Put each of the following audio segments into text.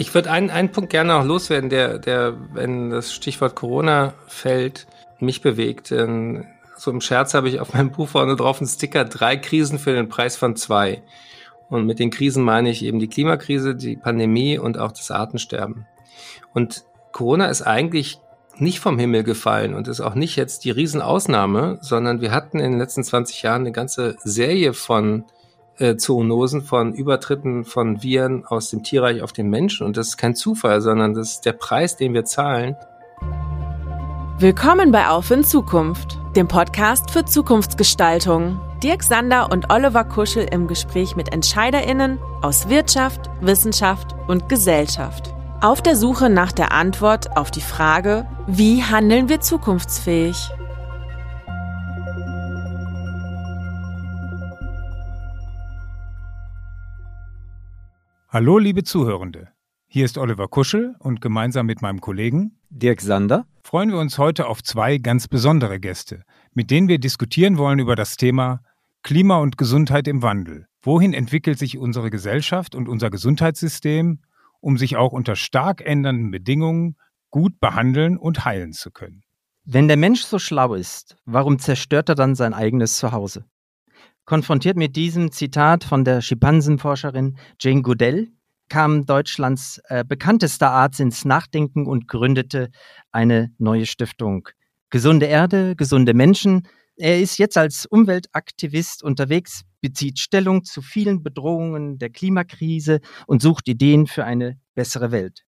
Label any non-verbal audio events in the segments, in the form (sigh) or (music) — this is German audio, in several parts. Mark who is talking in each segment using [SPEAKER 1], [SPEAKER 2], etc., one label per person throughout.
[SPEAKER 1] Ich würde einen, einen Punkt gerne noch loswerden, der, der, wenn das Stichwort Corona fällt, mich bewegt. So im Scherz habe ich auf meinem Buch vorne drauf einen Sticker, drei Krisen für den Preis von zwei. Und mit den Krisen meine ich eben die Klimakrise, die Pandemie und auch das Artensterben. Und Corona ist eigentlich nicht vom Himmel gefallen und ist auch nicht jetzt die Riesenausnahme, sondern wir hatten in den letzten 20 Jahren eine ganze Serie von äh, Zoonosen, von Übertritten von Viren aus dem Tierreich auf den Menschen. Und das ist kein Zufall, sondern das ist der Preis, den wir zahlen.
[SPEAKER 2] Willkommen bei Auf in Zukunft, dem Podcast für Zukunftsgestaltung. Dirk Sander und Oliver Kuschel im Gespräch mit EntscheiderInnen aus Wirtschaft, Wissenschaft und Gesellschaft. Auf der Suche nach der Antwort auf die Frage, wie handeln wir zukunftsfähig?
[SPEAKER 3] Hallo, liebe Zuhörende. Hier ist Oliver Kuschel und gemeinsam mit meinem Kollegen
[SPEAKER 4] Dirk Sander
[SPEAKER 3] freuen wir uns heute auf zwei ganz besondere Gäste, mit denen wir diskutieren wollen über das Thema Klima und Gesundheit im Wandel. Wohin entwickelt sich unsere Gesellschaft und unser Gesundheitssystem um sich auch unter stark ändernden Bedingungen gut behandeln und heilen zu können.
[SPEAKER 4] Wenn der Mensch so schlau ist, warum zerstört er dann sein eigenes Zuhause? Konfrontiert mit diesem Zitat von der Schimpansenforscherin Jane Goodell kam Deutschlands äh, bekanntester Arzt ins Nachdenken und gründete eine neue Stiftung. Gesunde Erde, gesunde Menschen. Er ist jetzt als Umweltaktivist unterwegs, bezieht Stellung zu vielen Bedrohungen der Klimakrise und sucht Ideen für eine bessere Welt.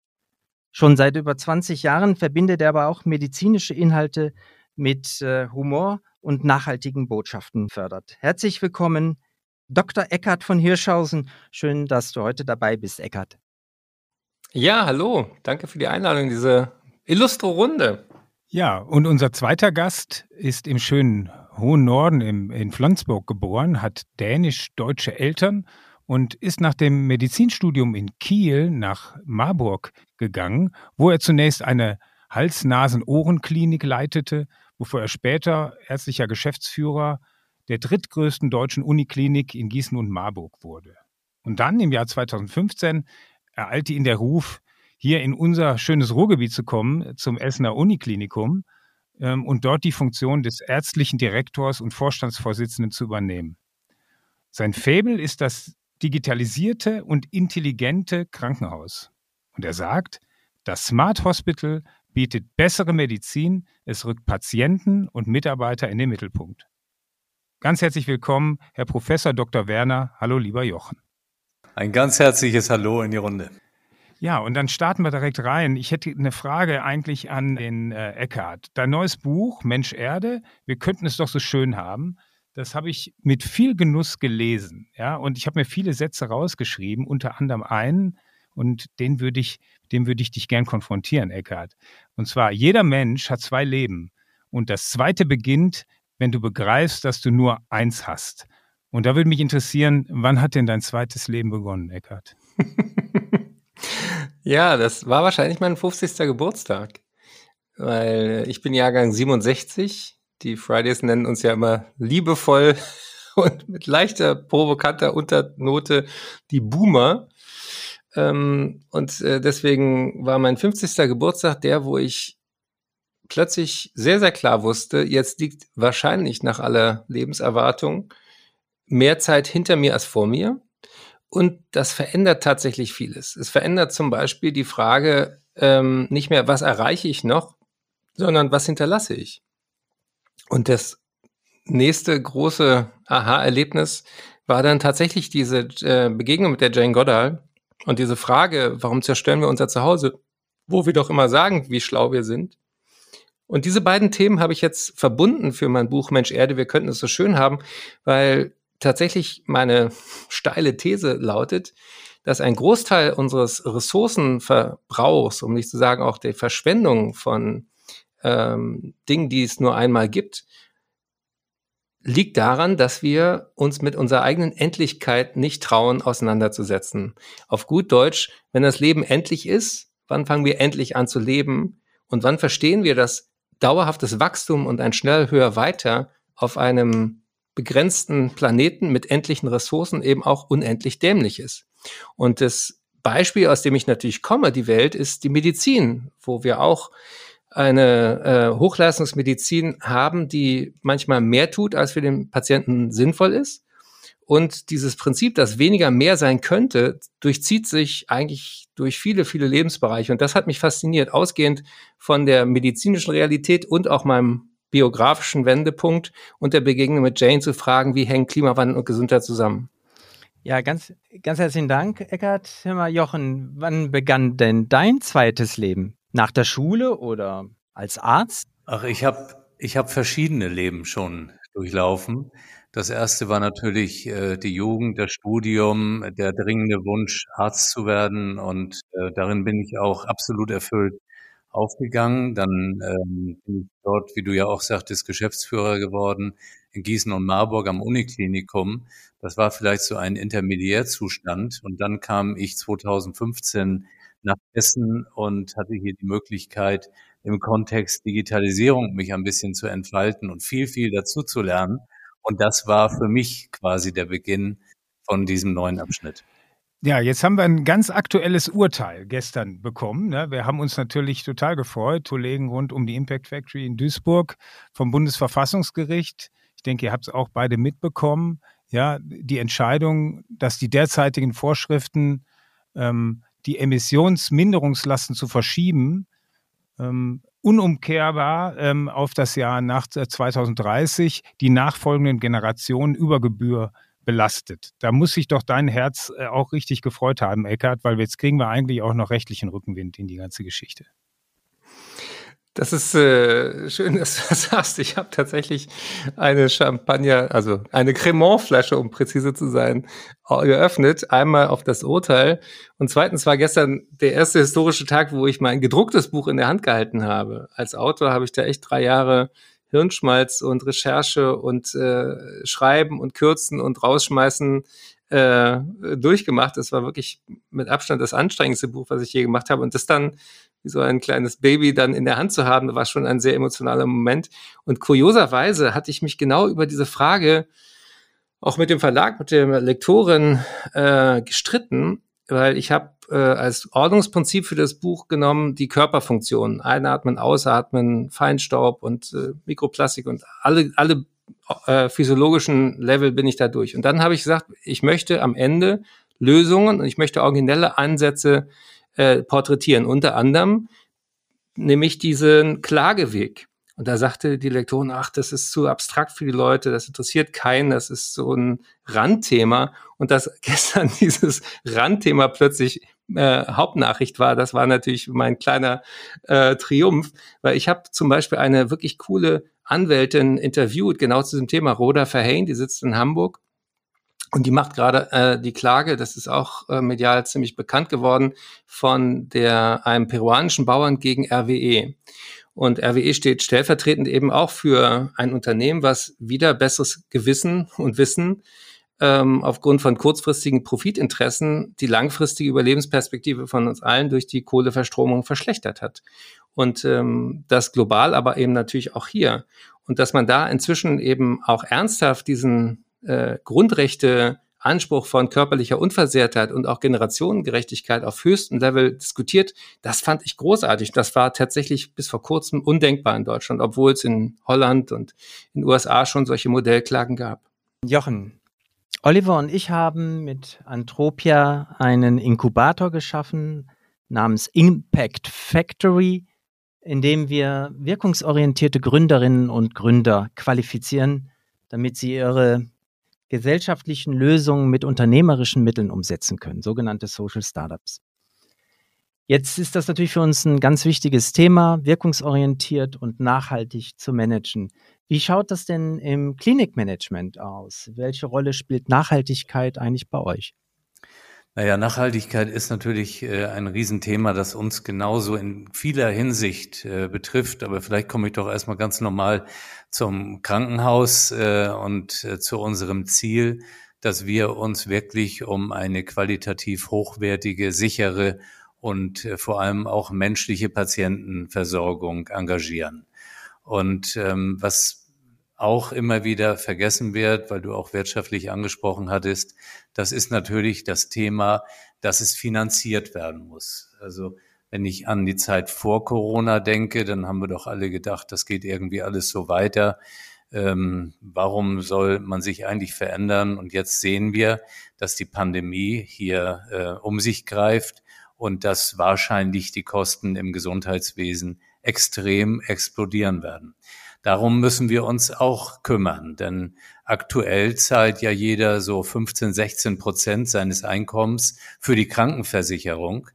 [SPEAKER 4] Schon seit über 20 Jahren verbindet er aber auch medizinische Inhalte mit äh, Humor und nachhaltigen Botschaften fördert. Herzlich willkommen, Dr. Eckart von Hirschhausen. Schön, dass du heute dabei bist, Eckart.
[SPEAKER 1] Ja, hallo. Danke für die Einladung, diese illustre Runde.
[SPEAKER 3] Ja, und unser zweiter Gast ist im schönen hohen Norden im, in Flensburg geboren, hat dänisch-deutsche Eltern und ist nach dem Medizinstudium in Kiel nach Marburg gegangen, wo er zunächst eine Hals-Nasen-Ohren-Klinik leitete, bevor er später ärztlicher Geschäftsführer der drittgrößten deutschen Uniklinik in Gießen und Marburg wurde. Und dann im Jahr 2015 ereilte ihn der Ruf, hier in unser schönes Ruhrgebiet zu kommen, zum Essener Uniklinikum, ähm, und dort die Funktion des ärztlichen Direktors und Vorstandsvorsitzenden zu übernehmen. Sein Fabel ist das digitalisierte und intelligente Krankenhaus. Und er sagt, das Smart Hospital bietet bessere Medizin, es rückt Patienten und Mitarbeiter in den Mittelpunkt. Ganz herzlich willkommen, Herr Professor Dr. Werner. Hallo, lieber Jochen.
[SPEAKER 5] Ein ganz herzliches Hallo in die Runde.
[SPEAKER 3] Ja, und dann starten wir direkt rein. Ich hätte eine Frage eigentlich an den äh, Eckhart. Dein neues Buch, Mensch Erde, wir könnten es doch so schön haben. Das habe ich mit viel Genuss gelesen. Ja, und ich habe mir viele Sätze rausgeschrieben, unter anderem einen, und den würde ich, dem würde ich dich gern konfrontieren, Eckhart. Und zwar, jeder Mensch hat zwei Leben. Und das zweite beginnt, wenn du begreifst, dass du nur eins hast. Und da würde mich interessieren, wann hat denn dein zweites Leben begonnen, Eckhart? (laughs)
[SPEAKER 1] Ja, das war wahrscheinlich mein 50. Geburtstag. Weil ich bin Jahrgang 67. Die Fridays nennen uns ja immer liebevoll (laughs) und mit leichter provokanter Unternote die Boomer. Ähm, und äh, deswegen war mein 50. Geburtstag der, wo ich plötzlich sehr, sehr klar wusste, jetzt liegt wahrscheinlich nach aller Lebenserwartung mehr Zeit hinter mir als vor mir. Und das verändert tatsächlich vieles. Es verändert zum Beispiel die Frage ähm, nicht mehr, was erreiche ich noch, sondern was hinterlasse ich. Und das nächste große Aha-Erlebnis war dann tatsächlich diese äh, Begegnung mit der Jane Goddard und diese Frage, warum zerstören wir unser Zuhause, wo wir doch immer sagen, wie schlau wir sind. Und diese beiden Themen habe ich jetzt verbunden für mein Buch Mensch Erde, wir könnten es so schön haben, weil tatsächlich meine steile These lautet, dass ein Großteil unseres Ressourcenverbrauchs, um nicht zu sagen auch der Verschwendung von ähm, Dingen, die es nur einmal gibt, liegt daran, dass wir uns mit unserer eigenen Endlichkeit nicht trauen, auseinanderzusetzen. Auf gut Deutsch, wenn das Leben endlich ist, wann fangen wir endlich an zu leben und wann verstehen wir, dass dauerhaftes Wachstum und ein schnell höher weiter auf einem begrenzten Planeten mit endlichen Ressourcen eben auch unendlich dämlich ist. Und das Beispiel, aus dem ich natürlich komme, die Welt, ist die Medizin, wo wir auch eine äh, Hochleistungsmedizin haben, die manchmal mehr tut, als für den Patienten sinnvoll ist. Und dieses Prinzip, dass weniger mehr sein könnte, durchzieht sich eigentlich durch viele, viele Lebensbereiche. Und das hat mich fasziniert, ausgehend von der medizinischen Realität und auch meinem biografischen Wendepunkt und der Begegnung mit Jane zu fragen, wie hängen Klimawandel und Gesundheit zusammen.
[SPEAKER 4] Ja, ganz, ganz herzlichen Dank, Eckart. Hör mal, Jochen, wann begann denn dein zweites Leben? Nach der Schule oder als Arzt?
[SPEAKER 5] Ach, ich habe ich hab verschiedene Leben schon durchlaufen. Das erste war natürlich äh, die Jugend, das Studium, der dringende Wunsch, Arzt zu werden. Und äh, darin bin ich auch absolut erfüllt aufgegangen. Dann ähm, bin ich dort, wie du ja auch sagtest, Geschäftsführer geworden in Gießen und Marburg am Uniklinikum. Das war vielleicht so ein Intermediärzustand. Und dann kam ich 2015 nach Essen und hatte hier die Möglichkeit, im Kontext Digitalisierung mich ein bisschen zu entfalten und viel, viel dazu zu lernen. Und das war für mich quasi der Beginn von diesem neuen Abschnitt.
[SPEAKER 3] Ja, jetzt haben wir ein ganz aktuelles Urteil gestern bekommen. Ne? Wir haben uns natürlich total gefreut, Kollegen rund um die Impact Factory in Duisburg vom Bundesverfassungsgericht. Ich denke, ihr habt es auch beide mitbekommen. Ja, die Entscheidung, dass die derzeitigen Vorschriften, ähm, die Emissionsminderungslasten zu verschieben, ähm, unumkehrbar ähm, auf das Jahr nach 2030 die nachfolgenden Generationen über Gebühr belastet. Da muss sich doch dein Herz äh, auch richtig gefreut haben, Eckart, weil jetzt kriegen wir eigentlich auch noch rechtlichen Rückenwind in die ganze Geschichte.
[SPEAKER 1] Das ist äh, schön, (laughs) dass du das sagst. Ich habe tatsächlich eine Champagner, also eine Cremant-Flasche, um präzise zu sein, geöffnet. Einmal auf das Urteil und zweitens war gestern der erste historische Tag, wo ich mein gedrucktes Buch in der Hand gehalten habe. Als Autor habe ich da echt drei Jahre Hirnschmalz und Recherche und äh, Schreiben und Kürzen und Rausschmeißen äh, durchgemacht. Das war wirklich mit Abstand das anstrengendste Buch, was ich je gemacht habe. Und das dann so ein kleines Baby dann in der Hand zu haben, war schon ein sehr emotionaler Moment. Und kurioserweise hatte ich mich genau über diese Frage auch mit dem Verlag, mit der Lektorin äh, gestritten, weil ich habe äh, als Ordnungsprinzip für das Buch genommen die Körperfunktionen. Einatmen, Ausatmen, Feinstaub und äh, Mikroplastik und alle, alle äh, physiologischen Level bin ich da durch. Und dann habe ich gesagt, ich möchte am Ende Lösungen und ich möchte originelle Ansätze äh, porträtieren. Unter anderem nämlich diesen Klageweg. Und da sagte die Lektorin, ach, das ist zu abstrakt für die Leute, das interessiert keinen, das ist so ein Randthema. Und dass (laughs) gestern dieses Randthema plötzlich äh, Hauptnachricht war, das war natürlich mein kleiner äh, Triumph, weil ich habe zum Beispiel eine wirklich coole Anwältin interviewt, genau zu diesem Thema, Rhoda Verheyen, die sitzt in Hamburg. Und die macht gerade äh, die Klage, das ist auch äh, medial ziemlich bekannt geworden, von der einem peruanischen Bauern gegen RWE. Und RWE steht stellvertretend eben auch für ein Unternehmen, was wieder besseres Gewissen und Wissen ähm, aufgrund von kurzfristigen Profitinteressen die langfristige Überlebensperspektive von uns allen durch die Kohleverstromung verschlechtert hat. Und ähm, das global, aber eben natürlich auch hier. Und dass man da inzwischen eben auch ernsthaft diesen äh, Grundrechte Anspruch von körperlicher Unversehrtheit und auch Generationengerechtigkeit auf höchstem Level diskutiert, das fand ich großartig. Das war tatsächlich bis vor kurzem undenkbar in Deutschland, obwohl es in Holland und in den USA schon solche Modellklagen gab.
[SPEAKER 4] Jochen, Oliver und ich haben mit Antropia einen Inkubator geschaffen namens Impact Factory, in dem wir wirkungsorientierte Gründerinnen und Gründer qualifizieren, damit sie ihre gesellschaftlichen Lösungen mit unternehmerischen Mitteln umsetzen können, sogenannte Social Startups. Jetzt ist das natürlich für uns ein ganz wichtiges Thema, wirkungsorientiert und nachhaltig zu managen. Wie schaut das denn im Klinikmanagement aus? Welche Rolle spielt Nachhaltigkeit eigentlich bei euch?
[SPEAKER 5] Naja, Nachhaltigkeit ist natürlich äh, ein Riesenthema, das uns genauso in vieler Hinsicht äh, betrifft. Aber vielleicht komme ich doch erstmal ganz normal zum Krankenhaus äh, und äh, zu unserem Ziel, dass wir uns wirklich um eine qualitativ hochwertige, sichere und äh, vor allem auch menschliche Patientenversorgung engagieren. Und ähm, was auch immer wieder vergessen wird, weil du auch wirtschaftlich angesprochen hattest, das ist natürlich das Thema, dass es finanziert werden muss. Also wenn ich an die Zeit vor Corona denke, dann haben wir doch alle gedacht, das geht irgendwie alles so weiter. Ähm, warum soll man sich eigentlich verändern? Und jetzt sehen wir, dass die Pandemie hier äh, um sich greift und dass wahrscheinlich die Kosten im Gesundheitswesen extrem explodieren werden. Darum müssen wir uns auch kümmern, denn aktuell zahlt ja jeder so 15, 16 Prozent seines Einkommens für die Krankenversicherung.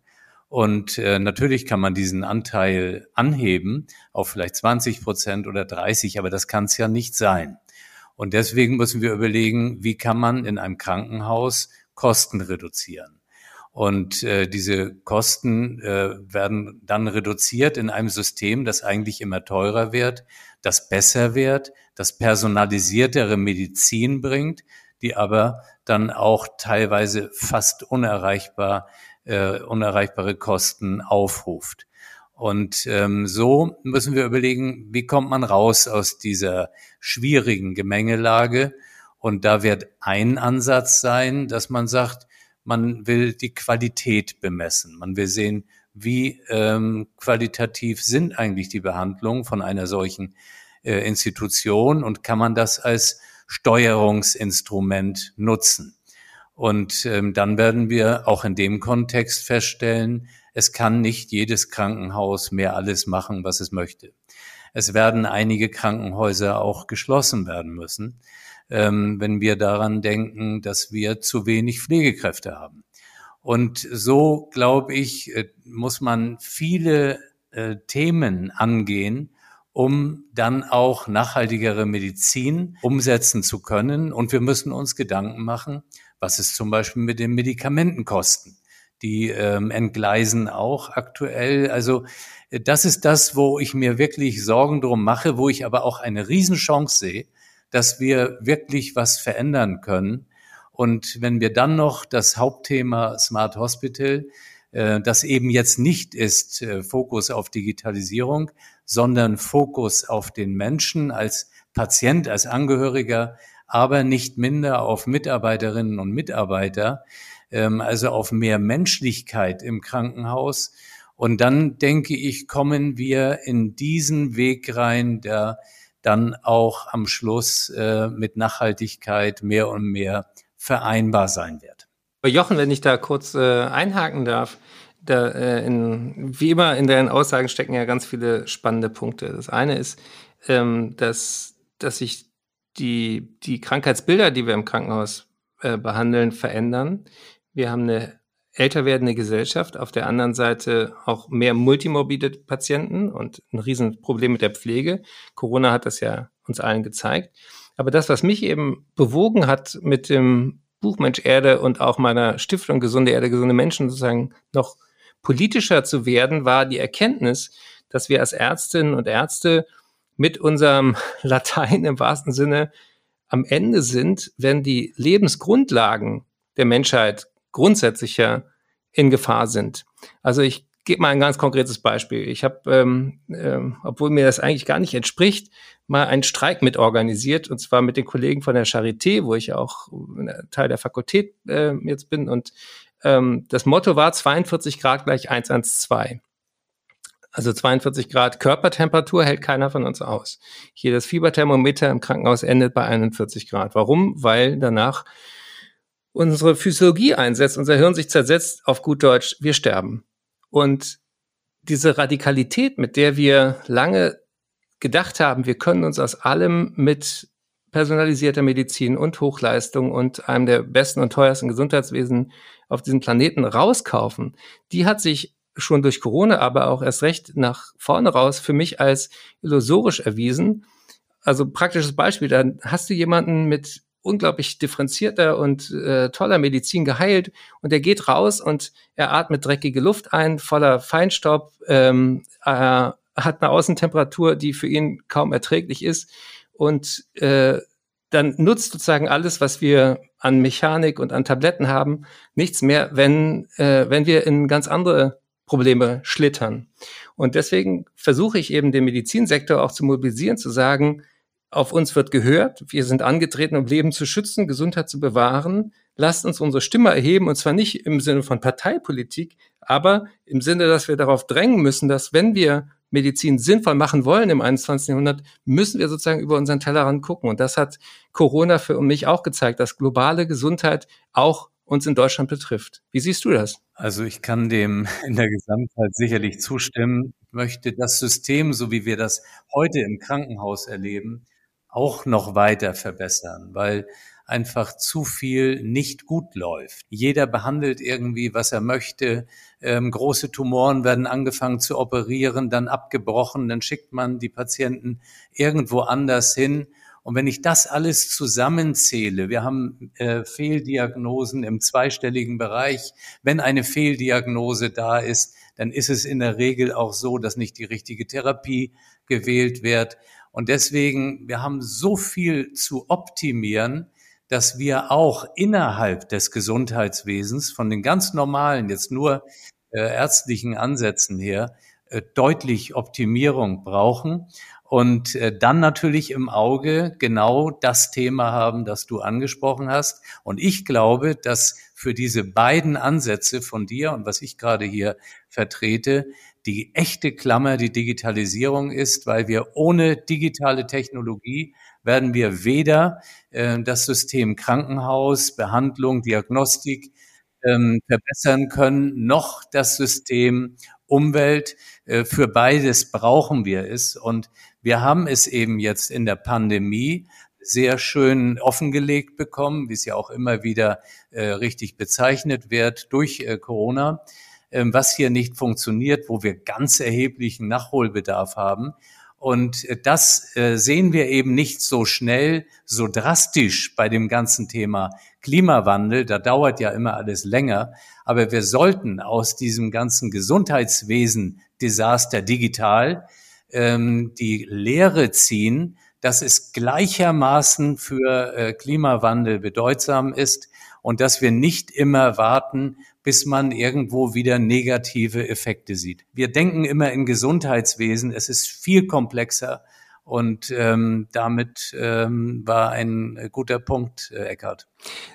[SPEAKER 5] Und äh, natürlich kann man diesen Anteil anheben auf vielleicht 20 Prozent oder 30, aber das kann es ja nicht sein. Und deswegen müssen wir überlegen, wie kann man in einem Krankenhaus Kosten reduzieren. Und äh, diese Kosten äh, werden dann reduziert in einem System, das eigentlich immer teurer wird, das besser wird, das personalisiertere Medizin bringt, die aber dann auch teilweise fast unerreichbar, äh, unerreichbare Kosten aufruft. Und ähm, so müssen wir überlegen, wie kommt man raus aus dieser schwierigen Gemengelage. Und da wird ein Ansatz sein, dass man sagt, man will die Qualität bemessen. Man will sehen, wie ähm, qualitativ sind eigentlich die Behandlungen von einer solchen äh, Institution und kann man das als Steuerungsinstrument nutzen. Und ähm, dann werden wir auch in dem Kontext feststellen, es kann nicht jedes Krankenhaus mehr alles machen, was es möchte. Es werden einige Krankenhäuser auch geschlossen werden müssen ähm, wenn wir daran denken, dass wir zu wenig Pflegekräfte haben. Und so, glaube ich, äh, muss man viele äh, Themen angehen, um dann auch nachhaltigere Medizin umsetzen zu können. Und wir müssen uns Gedanken machen, was ist zum Beispiel mit den Medikamentenkosten. Die ähm, entgleisen auch aktuell. Also äh, das ist das, wo ich mir wirklich Sorgen drum mache, wo ich aber auch eine Riesenchance sehe, dass wir wirklich was verändern können. Und wenn wir dann noch das Hauptthema Smart Hospital, äh, das eben jetzt nicht ist äh, Fokus auf Digitalisierung, sondern Fokus auf den Menschen als Patient, als Angehöriger, aber nicht minder auf Mitarbeiterinnen und Mitarbeiter, ähm, also auf mehr Menschlichkeit im Krankenhaus. Und dann denke ich, kommen wir in diesen Weg rein der dann auch am Schluss äh, mit Nachhaltigkeit mehr und mehr vereinbar sein wird.
[SPEAKER 1] Jochen, wenn ich da kurz äh, einhaken darf, da, äh, in, wie immer in deinen Aussagen stecken ja ganz viele spannende Punkte. Das eine ist, ähm, dass, dass sich die, die Krankheitsbilder, die wir im Krankenhaus äh, behandeln, verändern. Wir haben eine älter werdende Gesellschaft, auf der anderen Seite auch mehr multimorbide Patienten und ein Riesenproblem mit der Pflege. Corona hat das ja uns allen gezeigt. Aber das, was mich eben bewogen hat, mit dem Buch Mensch Erde und auch meiner Stiftung Gesunde Erde, gesunde Menschen sozusagen noch politischer zu werden, war die Erkenntnis, dass wir als Ärztinnen und Ärzte mit unserem (laughs) Latein im wahrsten Sinne am Ende sind, wenn die Lebensgrundlagen der Menschheit grundsätzlich ja in Gefahr sind. Also ich gebe mal ein ganz konkretes Beispiel. Ich habe, ähm, ähm, obwohl mir das eigentlich gar nicht entspricht, mal einen Streik mitorganisiert und zwar mit den Kollegen von der Charité, wo ich auch Teil der Fakultät äh, jetzt bin. Und ähm, das Motto war 42 Grad gleich 112. Also 42 Grad Körpertemperatur hält keiner von uns aus. Hier das Fieberthermometer im Krankenhaus endet bei 41 Grad. Warum? Weil danach unsere Physiologie einsetzt, unser Hirn sich zersetzt, auf gut Deutsch, wir sterben. Und diese Radikalität, mit der wir lange gedacht haben, wir können uns aus allem mit personalisierter Medizin und Hochleistung und einem der besten und teuersten Gesundheitswesen auf diesem Planeten rauskaufen, die hat sich schon durch Corona, aber auch erst recht nach vorne raus für mich als illusorisch erwiesen. Also praktisches Beispiel, dann hast du jemanden mit unglaublich differenzierter und äh, toller Medizin geheilt und er geht raus und er atmet dreckige Luft ein, voller Feinstaub, ähm, er hat eine Außentemperatur, die für ihn kaum erträglich ist und äh, dann nutzt sozusagen alles, was wir an Mechanik und an Tabletten haben, nichts mehr, wenn, äh, wenn wir in ganz andere Probleme schlittern. Und deswegen versuche ich eben den Medizinsektor auch zu mobilisieren, zu sagen, auf uns wird gehört. Wir sind angetreten, um Leben zu schützen, Gesundheit zu bewahren. Lasst uns unsere Stimme erheben, und zwar nicht im Sinne von Parteipolitik, aber im Sinne, dass wir darauf drängen müssen, dass wenn wir Medizin sinnvoll machen wollen im 21. Jahrhundert, müssen wir sozusagen über unseren Tellerrand gucken. Und das hat Corona für mich auch gezeigt, dass globale Gesundheit auch uns in Deutschland betrifft. Wie siehst du das?
[SPEAKER 5] Also ich kann dem (laughs) in der Gesamtheit sicherlich zustimmen. Ich möchte das System, so wie wir das heute im Krankenhaus erleben, auch noch weiter verbessern, weil einfach zu viel nicht gut läuft. Jeder behandelt irgendwie, was er möchte. Ähm, große Tumoren werden angefangen zu operieren, dann abgebrochen, dann schickt man die Patienten irgendwo anders hin. Und wenn ich das alles zusammenzähle, wir haben äh, Fehldiagnosen im zweistelligen Bereich. Wenn eine Fehldiagnose da ist, dann ist es in der Regel auch so, dass nicht die richtige Therapie gewählt wird. Und deswegen, wir haben so viel zu optimieren, dass wir auch innerhalb des Gesundheitswesens von den ganz normalen, jetzt nur äh, ärztlichen Ansätzen her, äh, deutlich Optimierung brauchen und äh, dann natürlich im Auge genau das Thema haben, das du angesprochen hast. Und ich glaube, dass für diese beiden Ansätze von dir und was ich gerade hier vertrete, die echte Klammer die Digitalisierung ist, weil wir ohne digitale Technologie werden wir weder äh, das System Krankenhaus, Behandlung, Diagnostik ähm, verbessern können, noch das System Umwelt. Äh, für beides brauchen wir es. Und wir haben es eben jetzt in der Pandemie sehr schön offengelegt bekommen, wie es ja auch immer wieder äh, richtig bezeichnet wird durch äh, Corona, äh, was hier nicht funktioniert, wo wir ganz erheblichen Nachholbedarf haben. Und äh, das äh, sehen wir eben nicht so schnell, so drastisch bei dem ganzen Thema Klimawandel. Da dauert ja immer alles länger. Aber wir sollten aus diesem ganzen Gesundheitswesen-Desaster digital ähm, die Lehre ziehen, dass es gleichermaßen für äh, Klimawandel bedeutsam ist und dass wir nicht immer warten, bis man irgendwo wieder negative Effekte sieht. Wir denken immer in Gesundheitswesen, es ist viel komplexer und ähm, damit ähm, war ein guter Punkt, äh, Eckhard.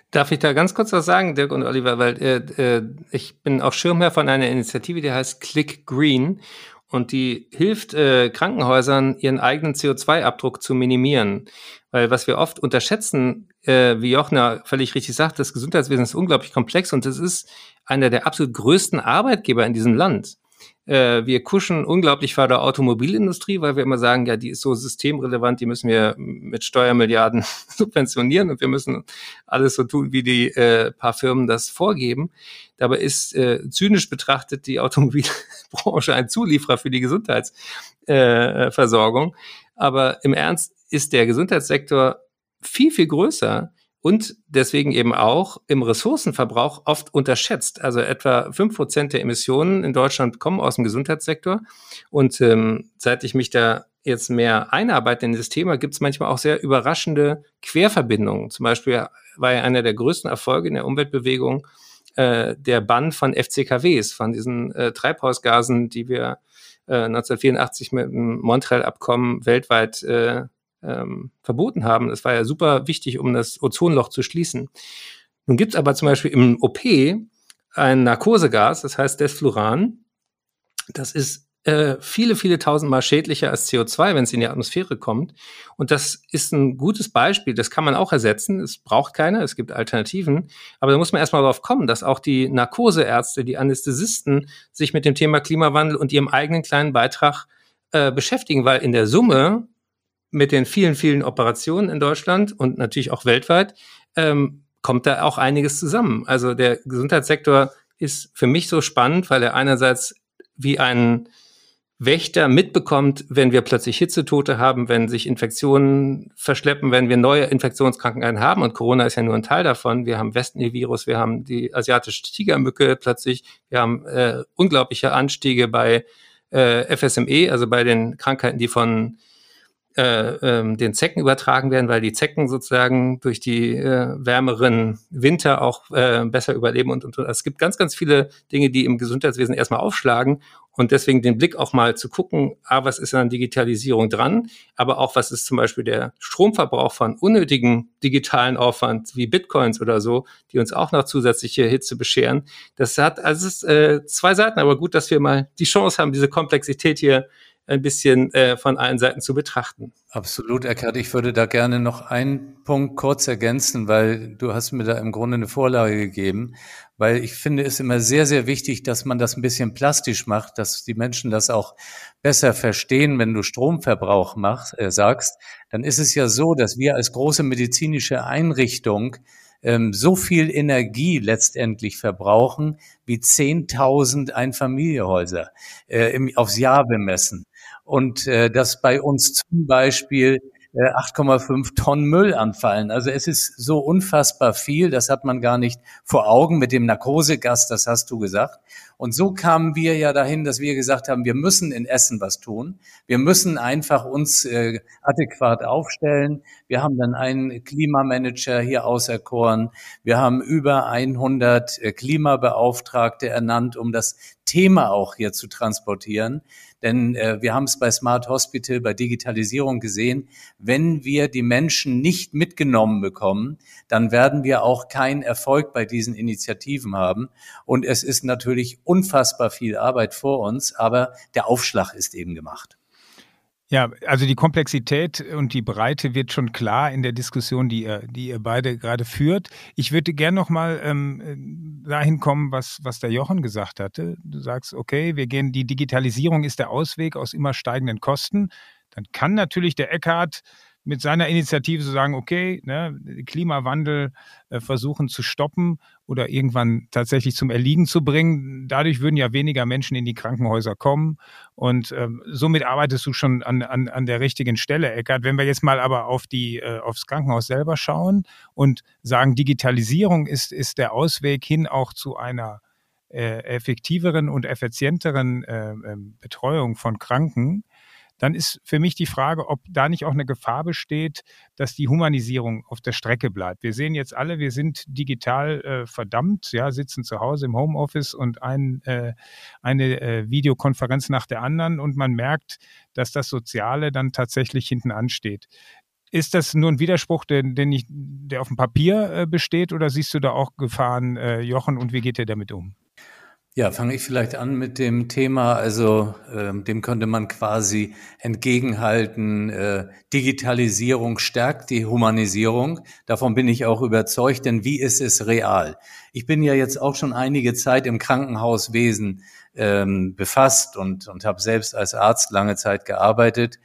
[SPEAKER 1] Darf ich da ganz kurz was sagen, Dirk und Oliver, weil äh, äh, ich bin auch Schirmherr von einer Initiative, die heißt Click Green und die hilft äh, Krankenhäusern, ihren eigenen CO2-Abdruck zu minimieren. Weil was wir oft unterschätzen, äh, wie Jochner völlig richtig sagt, das Gesundheitswesen ist unglaublich komplex und es ist einer der absolut größten Arbeitgeber in diesem Land. Äh, wir kuschen unglaublich vor der Automobilindustrie, weil wir immer sagen, ja, die ist so systemrelevant, die müssen wir mit Steuermilliarden (laughs) subventionieren und wir müssen alles so tun, wie die äh, paar Firmen das vorgeben. Dabei ist äh, zynisch betrachtet die Automobilbranche ein Zulieferer für die Gesundheitsversorgung. Äh, Aber im Ernst ist der Gesundheitssektor viel, viel größer und deswegen eben auch im Ressourcenverbrauch oft unterschätzt. Also etwa fünf Prozent der Emissionen in Deutschland kommen aus dem Gesundheitssektor. Und ähm, seit ich mich da jetzt mehr einarbeite in dieses Thema, gibt es manchmal auch sehr überraschende Querverbindungen. Zum Beispiel war ja einer der größten Erfolge in der Umweltbewegung äh, der Bann von FCKWs, von diesen äh, Treibhausgasen, die wir äh, 1984 mit dem Montreal-Abkommen weltweit äh, ähm, verboten haben. Das war ja super wichtig, um das Ozonloch zu schließen. Nun gibt es aber zum Beispiel im OP ein Narkosegas, das heißt Desfluran. Das ist äh, viele, viele tausendmal schädlicher als CO2, wenn es in die Atmosphäre kommt. Und das ist ein gutes Beispiel. Das kann man auch ersetzen. Es braucht keine, es gibt Alternativen. Aber da muss man erstmal darauf kommen, dass auch die Narkoseärzte, die Anästhesisten sich mit dem Thema Klimawandel und ihrem eigenen kleinen Beitrag äh, beschäftigen, weil in der Summe mit den vielen, vielen Operationen in Deutschland und natürlich auch weltweit, ähm, kommt da auch einiges zusammen. Also der Gesundheitssektor ist für mich so spannend, weil er einerseits wie ein Wächter mitbekommt, wenn wir plötzlich Hitzetote haben, wenn sich Infektionen verschleppen, wenn wir neue Infektionskrankheiten haben. Und Corona ist ja nur ein Teil davon. Wir haben Westnil-Virus, wir haben die asiatische Tigermücke plötzlich, wir haben äh, unglaubliche Anstiege bei äh, FSME, also bei den Krankheiten, die von äh, ähm, den Zecken übertragen werden, weil die Zecken sozusagen durch die äh, wärmeren Winter auch äh, besser überleben und, und, und es gibt ganz, ganz viele Dinge, die im Gesundheitswesen erstmal aufschlagen Und deswegen den Blick auch mal zu gucken, ah, was ist an Digitalisierung dran, aber auch was ist zum Beispiel der Stromverbrauch von unnötigen digitalen Aufwand wie Bitcoins oder so, die uns auch noch zusätzliche Hitze bescheren. Das hat, also es ist äh, zwei Seiten, aber gut, dass wir mal die Chance haben, diese Komplexität hier ein bisschen äh, von allen Seiten zu betrachten.
[SPEAKER 5] Absolut, Eckhard. Ich würde da gerne noch einen Punkt kurz ergänzen, weil du hast mir da im Grunde eine Vorlage gegeben, weil ich finde es immer sehr, sehr wichtig, dass man das ein bisschen plastisch macht, dass die Menschen das auch besser verstehen, wenn du Stromverbrauch machst, äh, sagst, dann ist es ja so, dass wir als große medizinische Einrichtung ähm, so viel Energie letztendlich verbrauchen wie 10.000 Einfamilienhäuser äh, im, aufs Jahr bemessen und äh, dass bei uns zum Beispiel 8,5 Tonnen Müll anfallen. Also es ist so unfassbar viel, das hat man gar nicht vor Augen mit dem Narkosegas, das hast du gesagt. Und so kamen wir ja dahin, dass wir gesagt haben, wir müssen in Essen was tun. Wir müssen einfach uns äh, adäquat aufstellen. Wir haben dann einen Klimamanager hier auserkoren. Wir haben über 100 äh, Klimabeauftragte ernannt, um das Thema auch hier zu transportieren. Denn äh, wir haben es bei Smart Hospital, bei Digitalisierung gesehen, wenn wir die Menschen nicht mitgenommen bekommen, dann werden wir auch keinen Erfolg bei diesen Initiativen haben. Und es ist natürlich unfassbar viel Arbeit vor uns, aber der Aufschlag ist eben gemacht.
[SPEAKER 3] Ja, also die Komplexität und die Breite wird schon klar in der Diskussion, die ihr, die ihr beide gerade führt. Ich würde gerne noch mal ähm, dahin kommen, was, was der Jochen gesagt hatte. Du sagst, okay, wir gehen, die Digitalisierung ist der Ausweg aus immer steigenden Kosten. Dann kann natürlich der Eckhart mit seiner Initiative zu sagen, okay, ne, Klimawandel äh, versuchen zu stoppen oder irgendwann tatsächlich zum Erliegen zu bringen. Dadurch würden ja weniger Menschen in die Krankenhäuser kommen. Und ähm, somit arbeitest du schon an, an, an der richtigen Stelle, Eckert. Wenn wir jetzt mal aber auf die, äh, aufs Krankenhaus selber schauen und sagen, Digitalisierung ist, ist der Ausweg hin auch zu einer äh, effektiveren und effizienteren äh, ähm, Betreuung von Kranken, dann ist für mich die Frage, ob da nicht auch eine Gefahr besteht, dass die Humanisierung auf der Strecke bleibt. Wir sehen jetzt alle, wir sind digital äh, verdammt, ja, sitzen zu Hause im Homeoffice und ein, äh, eine äh, Videokonferenz nach der anderen und man merkt, dass das Soziale dann tatsächlich hinten ansteht. Ist das nur ein Widerspruch, der, den ich, der auf dem Papier äh, besteht oder siehst du da auch Gefahren, äh, Jochen, und wie geht ihr damit um?
[SPEAKER 5] Ja, fange ich vielleicht an mit dem Thema, also ähm, dem könnte man quasi entgegenhalten, äh, Digitalisierung stärkt die Humanisierung. Davon bin ich auch überzeugt, denn wie ist es real? Ich bin ja jetzt auch schon einige Zeit im Krankenhauswesen ähm, befasst und, und habe selbst als Arzt lange Zeit gearbeitet.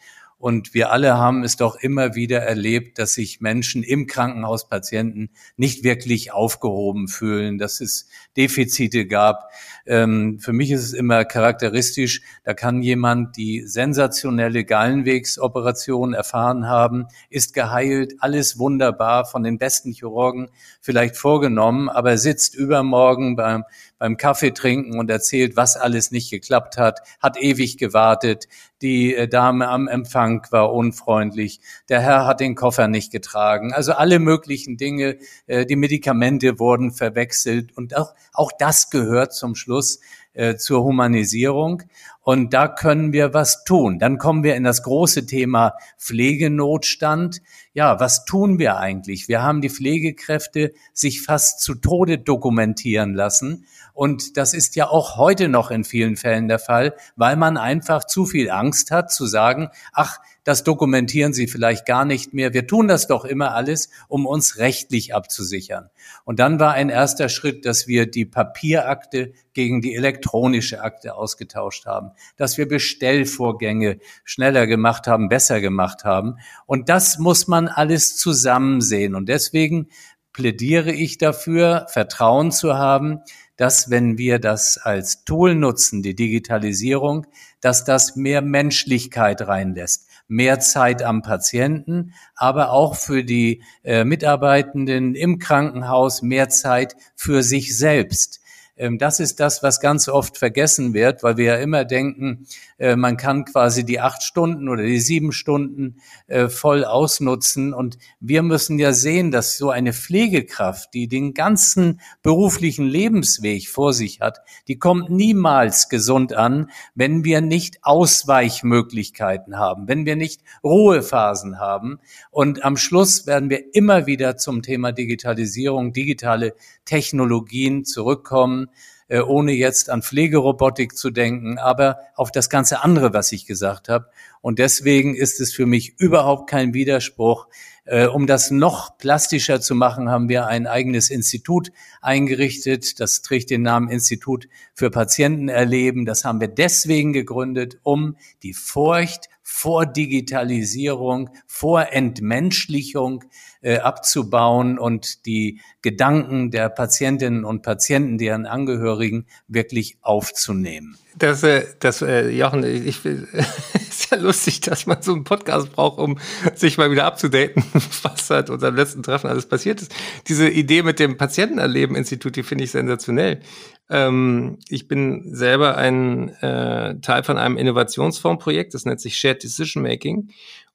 [SPEAKER 5] Und wir alle haben es doch immer wieder erlebt, dass sich Menschen im Krankenhaus, Patienten, nicht wirklich aufgehoben fühlen, dass es Defizite gab. Ähm, für mich ist es immer charakteristisch, da kann jemand die sensationelle Gallenwegsoperation erfahren haben, ist geheilt, alles wunderbar von den besten Chirurgen vielleicht vorgenommen, aber sitzt übermorgen beim, beim Kaffee trinken und erzählt, was alles nicht geklappt hat, hat ewig gewartet, die äh, Dame am Empfang war unfreundlich, der Herr hat den Koffer nicht getragen. Also alle möglichen Dinge, äh, die Medikamente wurden verwechselt und auch, auch das gehört zum Schluss äh, zur Humanisierung. Und da können wir was tun. Dann kommen wir in das große Thema Pflegenotstand. Ja, was tun wir eigentlich? Wir haben die Pflegekräfte sich fast zu Tode dokumentieren lassen. Und das ist ja auch heute noch in vielen Fällen der Fall, weil man einfach zu viel Angst hat zu sagen, ach, das dokumentieren Sie vielleicht gar nicht mehr. Wir tun das doch immer alles, um uns rechtlich abzusichern. Und dann war ein erster Schritt, dass wir die Papierakte gegen die elektronische Akte ausgetauscht haben, dass wir Bestellvorgänge schneller gemacht haben, besser gemacht haben. Und das muss man alles zusammen sehen. Und deswegen plädiere ich dafür, Vertrauen zu haben, dass wenn wir das als Tool nutzen, die Digitalisierung, dass das mehr Menschlichkeit reinlässt, mehr Zeit am Patienten, aber auch für die äh, Mitarbeitenden im Krankenhaus mehr Zeit für sich selbst. Ähm, das ist das, was ganz oft vergessen wird, weil wir ja immer denken, äh, man kann quasi die acht Stunden oder die sieben Stunden äh, voll ausnutzen. Und wir müssen ja sehen, dass so eine Pflegekraft, die den ganzen beruflichen Lebensweg vor sich hat, die kommt niemals gesund an, wenn wir nicht Ausweichmöglichkeiten haben, wenn wir nicht Ruhephasen haben. Und am Schluss werden wir immer wieder zum Thema Digitalisierung, digitale Technologien zurückkommen, äh, ohne jetzt an Pflegerobotik zu denken, aber auf das ganze andere, was ich gesagt habe. Und deswegen ist es für mich überhaupt kein Widerspruch. Äh, um das noch plastischer zu machen, haben wir ein eigenes Institut eingerichtet. Das trägt den Namen Institut für Patientenerleben. Das haben wir deswegen gegründet, um die Furcht vor Digitalisierung, vor Entmenschlichung äh, abzubauen und die Gedanken der Patientinnen und Patienten, deren Angehörigen wirklich aufzunehmen.
[SPEAKER 1] Das, äh, das äh, Jochen, ich, ich (laughs) ist ja lustig, dass man so einen Podcast braucht, um sich mal wieder abzudaten, (laughs) was seit unserem letzten Treffen alles passiert ist. Diese Idee mit dem Patientenerleben-Institut, die finde ich sensationell. Ähm, ich bin selber ein äh, Teil von einem Innovationsfondsprojekt, das nennt sich Shared Decision Making.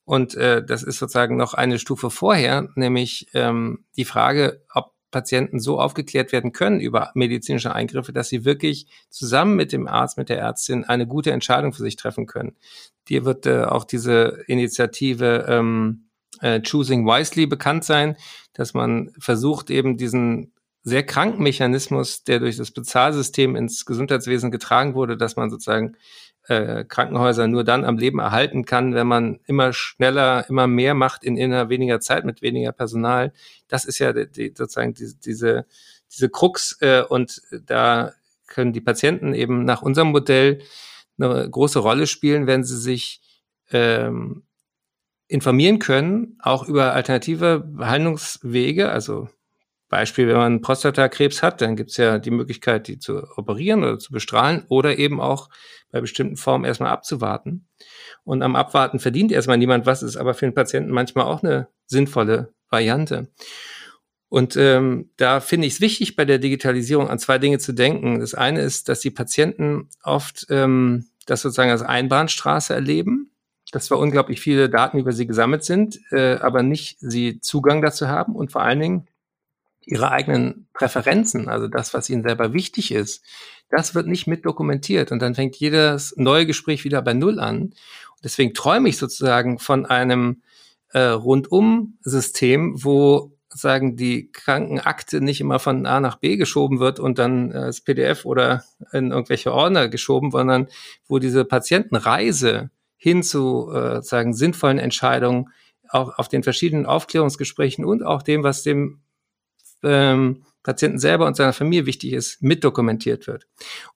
[SPEAKER 1] Und äh, das ist sozusagen noch eine Stufe vorher, nämlich ähm, die Frage, ob Patienten so aufgeklärt werden können über medizinische Eingriffe, dass sie wirklich zusammen mit dem Arzt, mit der Ärztin eine gute Entscheidung für sich treffen können. Dir wird äh, auch diese Initiative ähm, äh, Choosing Wisely bekannt sein, dass man versucht, eben diesen sehr kranken Mechanismus, der durch das Bezahlsystem ins Gesundheitswesen getragen wurde, dass man sozusagen äh, Krankenhäuser nur dann am Leben erhalten kann, wenn man immer schneller, immer mehr macht in immer weniger Zeit mit weniger Personal. Das ist ja die, die, sozusagen die, diese, diese Krux äh, und da können die Patienten eben nach unserem Modell eine große Rolle spielen, wenn sie sich ähm, informieren können, auch über alternative Behandlungswege, also Beispiel, wenn man Prostatakrebs hat, dann gibt es ja die Möglichkeit, die zu operieren oder zu bestrahlen oder eben auch bei bestimmten Formen erstmal abzuwarten. Und am Abwarten verdient erstmal niemand was, ist aber für den Patienten manchmal auch eine sinnvolle Variante. Und ähm, da finde ich es wichtig, bei der Digitalisierung an zwei Dinge zu denken. Das eine ist, dass die Patienten oft ähm, das sozusagen als Einbahnstraße erleben, dass zwar unglaublich viele Daten über sie gesammelt sind, äh, aber nicht sie Zugang dazu haben und vor allen Dingen ihre eigenen Präferenzen, also das, was ihnen selber wichtig ist, das wird nicht mit dokumentiert. Und dann fängt jedes neue Gespräch wieder bei Null an. Und deswegen träume ich sozusagen von einem äh, Rundum-System, wo sagen die Krankenakte nicht immer von A nach B geschoben wird und dann als PDF oder in irgendwelche Ordner geschoben, sondern wo diese Patientenreise hin zu äh, sagen sinnvollen Entscheidungen auch auf den verschiedenen Aufklärungsgesprächen und auch dem, was dem ähm, Patienten selber und seiner Familie wichtig ist, mitdokumentiert wird.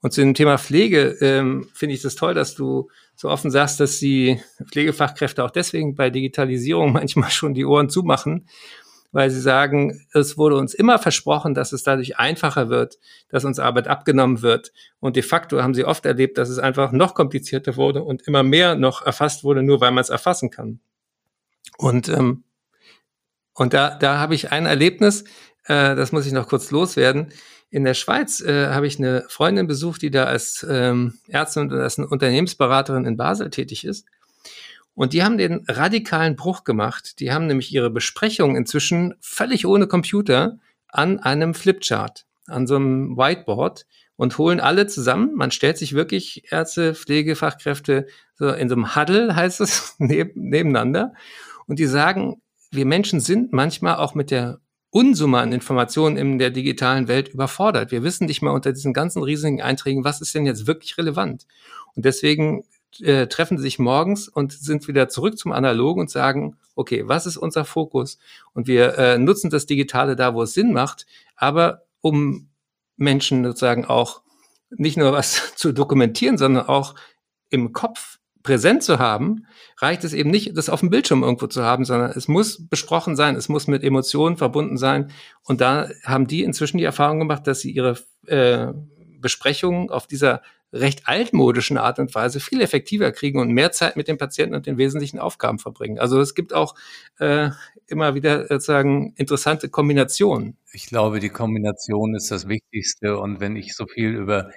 [SPEAKER 1] Und zu dem Thema Pflege ähm, finde ich das toll, dass du so offen sagst, dass die Pflegefachkräfte auch deswegen bei Digitalisierung (laughs) manchmal schon die Ohren zumachen, weil sie sagen, es wurde uns immer versprochen, dass es dadurch einfacher wird, dass uns Arbeit abgenommen wird. Und de facto haben sie oft erlebt, dass es einfach noch komplizierter wurde und immer mehr noch erfasst wurde, nur weil man es erfassen kann. Und ähm, und da, da habe ich ein Erlebnis, äh, das muss ich noch kurz loswerden. In der Schweiz äh, habe ich eine Freundin besucht, die da als ähm, Ärztin und als Unternehmensberaterin in Basel tätig ist. Und die haben den radikalen Bruch gemacht. Die haben nämlich ihre Besprechungen inzwischen völlig ohne Computer an einem Flipchart, an so einem Whiteboard und holen alle zusammen. Man stellt sich wirklich Ärzte, Pflegefachkräfte so in so einem Huddle, (laughs) heißt es, neben, nebeneinander. Und die sagen, wir Menschen sind manchmal auch mit der Unsumme an Informationen in der digitalen Welt überfordert. Wir wissen nicht mal unter diesen ganzen riesigen Einträgen, was ist denn jetzt wirklich relevant. Und deswegen äh, treffen sie sich morgens und sind wieder zurück zum Analogen und sagen, okay, was ist unser Fokus? Und wir äh, nutzen das Digitale da, wo es Sinn macht, aber um Menschen sozusagen auch nicht nur was (laughs) zu dokumentieren, sondern auch im Kopf präsent zu haben, reicht es eben nicht, das auf dem Bildschirm irgendwo zu haben, sondern es muss besprochen sein, es muss mit Emotionen verbunden sein. Und da haben die inzwischen die Erfahrung gemacht, dass sie ihre äh, Besprechungen auf dieser recht altmodischen Art und Weise viel effektiver kriegen und mehr Zeit mit den Patienten und den wesentlichen Aufgaben verbringen. Also es gibt auch äh, immer wieder sozusagen interessante Kombinationen.
[SPEAKER 5] Ich glaube, die Kombination ist das Wichtigste. Und wenn ich so viel über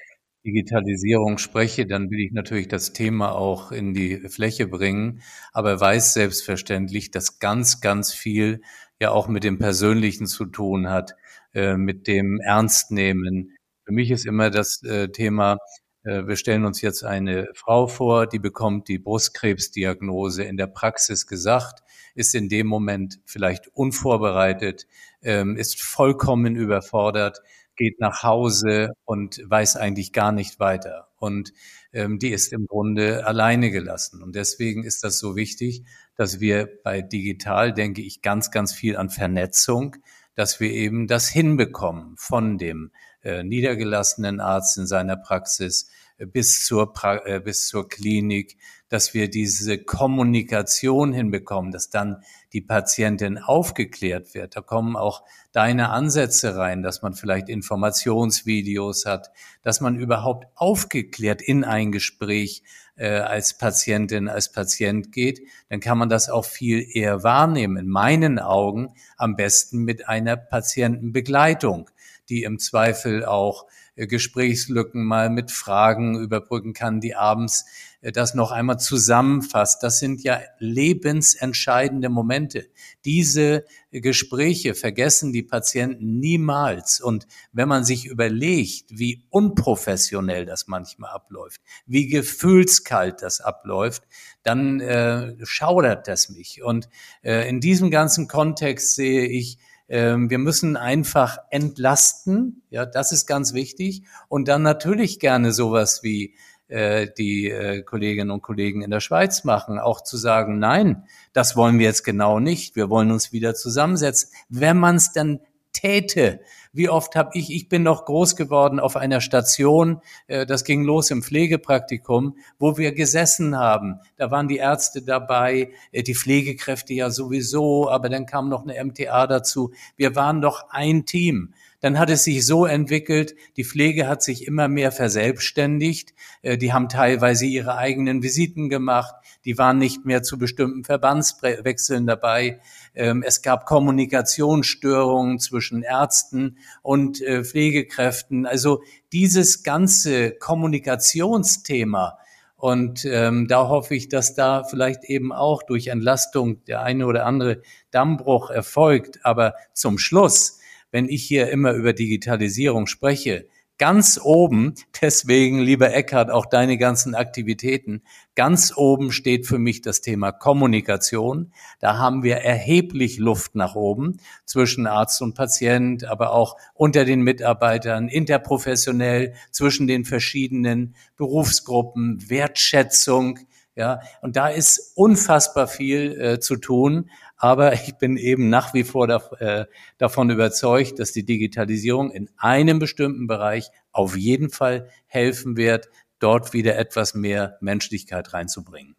[SPEAKER 5] Digitalisierung spreche, dann will ich natürlich das Thema auch in die Fläche bringen, aber weiß selbstverständlich, dass ganz, ganz viel ja auch mit dem Persönlichen zu tun hat, äh, mit dem Ernstnehmen. Für mich ist immer das äh, Thema, äh, wir stellen uns jetzt eine Frau vor, die bekommt die Brustkrebsdiagnose in der Praxis gesagt, ist in dem Moment vielleicht unvorbereitet, ähm, ist vollkommen überfordert, geht nach Hause und weiß eigentlich gar nicht weiter. Und ähm, die ist im Grunde alleine gelassen. Und deswegen ist das so wichtig, dass wir bei digital, denke ich, ganz, ganz viel an Vernetzung, dass wir eben das hinbekommen von dem äh, niedergelassenen Arzt in seiner Praxis äh, bis zur, pra äh, bis zur Klinik, dass wir diese Kommunikation hinbekommen, dass dann die Patientin aufgeklärt wird. Da kommen auch deine Ansätze rein, dass man vielleicht Informationsvideos hat, dass man überhaupt aufgeklärt in ein Gespräch äh, als Patientin, als Patient geht, dann kann man das auch viel eher wahrnehmen. In meinen Augen am besten mit einer Patientenbegleitung, die im Zweifel auch äh, Gesprächslücken mal mit Fragen überbrücken kann, die abends das noch einmal zusammenfasst. Das sind ja lebensentscheidende Momente. Diese Gespräche vergessen die Patienten niemals. Und wenn man sich überlegt, wie unprofessionell das manchmal abläuft, wie gefühlskalt das abläuft, dann äh, schaudert das mich. Und äh, in diesem ganzen Kontext sehe ich, ähm, wir müssen einfach entlasten, ja, das ist ganz wichtig. Und dann natürlich gerne sowas wie äh, die äh, Kolleginnen und Kollegen in der Schweiz machen, auch zu sagen, nein, das wollen wir jetzt genau nicht, wir wollen uns wieder zusammensetzen. Wenn man es dann täte, wie oft habe ich, ich bin noch groß geworden auf einer Station, äh, das ging los im Pflegepraktikum, wo wir gesessen haben. Da waren die Ärzte dabei, äh, die Pflegekräfte ja sowieso, aber dann kam noch eine MTA dazu. Wir waren doch ein Team. Dann hat es sich so entwickelt, die Pflege hat sich immer mehr verselbstständigt. Äh, die haben teilweise ihre eigenen Visiten gemacht. Die waren nicht mehr zu bestimmten Verbandswechseln dabei. Ähm, es gab Kommunikationsstörungen zwischen Ärzten und äh, Pflegekräften. Also dieses ganze Kommunikationsthema, und ähm, da hoffe ich, dass da vielleicht eben auch durch Entlastung der eine oder andere Dammbruch erfolgt. Aber zum Schluss, wenn ich hier immer über Digitalisierung spreche, Ganz oben, (laughs) deswegen, lieber Eckhard, auch deine ganzen Aktivitäten, ganz oben steht für mich das Thema Kommunikation. Da haben wir erheblich Luft nach oben zwischen Arzt und Patient, aber auch unter den Mitarbeitern, interprofessionell, zwischen den verschiedenen Berufsgruppen, Wertschätzung. Ja, und da ist unfassbar viel äh, zu tun. Aber ich bin eben nach wie vor da, äh, davon überzeugt, dass die Digitalisierung in einem bestimmten Bereich auf jeden Fall helfen wird, dort wieder etwas mehr Menschlichkeit reinzubringen.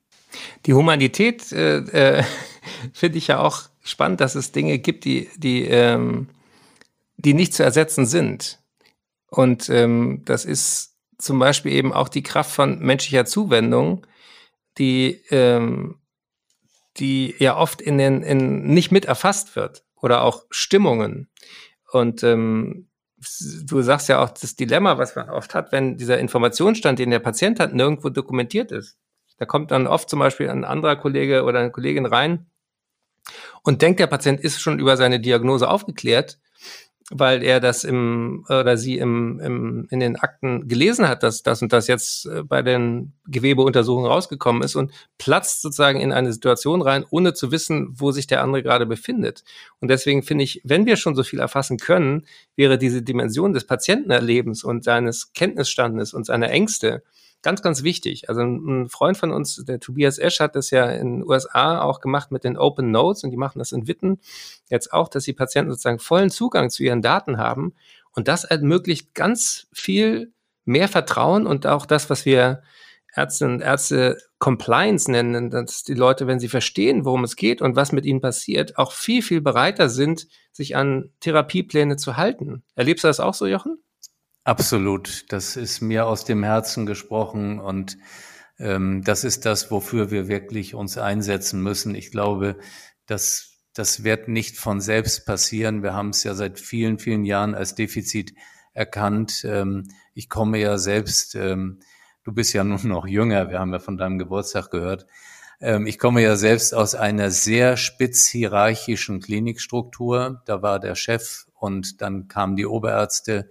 [SPEAKER 1] Die Humanität äh, äh, (laughs) finde ich ja auch spannend, dass es Dinge gibt, die, die, ähm, die nicht zu ersetzen sind. Und ähm, das ist zum Beispiel eben auch die Kraft von menschlicher Zuwendung, die ähm, die ja oft in den in nicht mit erfasst wird oder auch Stimmungen. Und ähm, du sagst ja auch das Dilemma, was man oft hat, wenn dieser Informationsstand, den der Patient hat, nirgendwo dokumentiert ist. Da kommt dann oft zum Beispiel ein anderer Kollege oder eine Kollegin rein und denkt, der Patient ist schon über seine Diagnose aufgeklärt weil er das im oder sie im, im in den Akten gelesen hat, dass das und das jetzt äh, bei den Gewebeuntersuchungen rausgekommen ist und platzt sozusagen in eine Situation rein, ohne zu wissen, wo sich der andere gerade befindet. Und deswegen finde ich, wenn wir schon so viel erfassen können, wäre diese Dimension des Patientenerlebens und seines Kenntnisstandes und seiner Ängste ganz, ganz wichtig. Also ein Freund von uns, der Tobias Esch, hat das ja in den USA auch gemacht mit den Open Notes und die machen das in Witten jetzt auch, dass die Patienten sozusagen vollen Zugang zu ihren Daten haben. Und das ermöglicht ganz viel mehr Vertrauen und auch das, was wir Ärzte und Ärzte Compliance nennen, dass die Leute, wenn sie verstehen, worum es geht und was mit ihnen passiert, auch viel, viel bereiter sind, sich an Therapiepläne zu halten. Erlebst du das auch so, Jochen?
[SPEAKER 5] Absolut. Das ist mir aus dem Herzen gesprochen und ähm, das ist das, wofür wir wirklich uns einsetzen müssen. Ich glaube, dass Das wird nicht von selbst passieren. Wir haben es ja seit vielen, vielen Jahren als Defizit erkannt. Ähm, ich komme ja selbst, ähm, du bist ja (laughs) nun noch jünger, wir haben ja von deinem Geburtstag gehört. Ähm, ich komme ja selbst aus einer sehr spitz hierarchischen Klinikstruktur. Da war der Chef und dann kamen die Oberärzte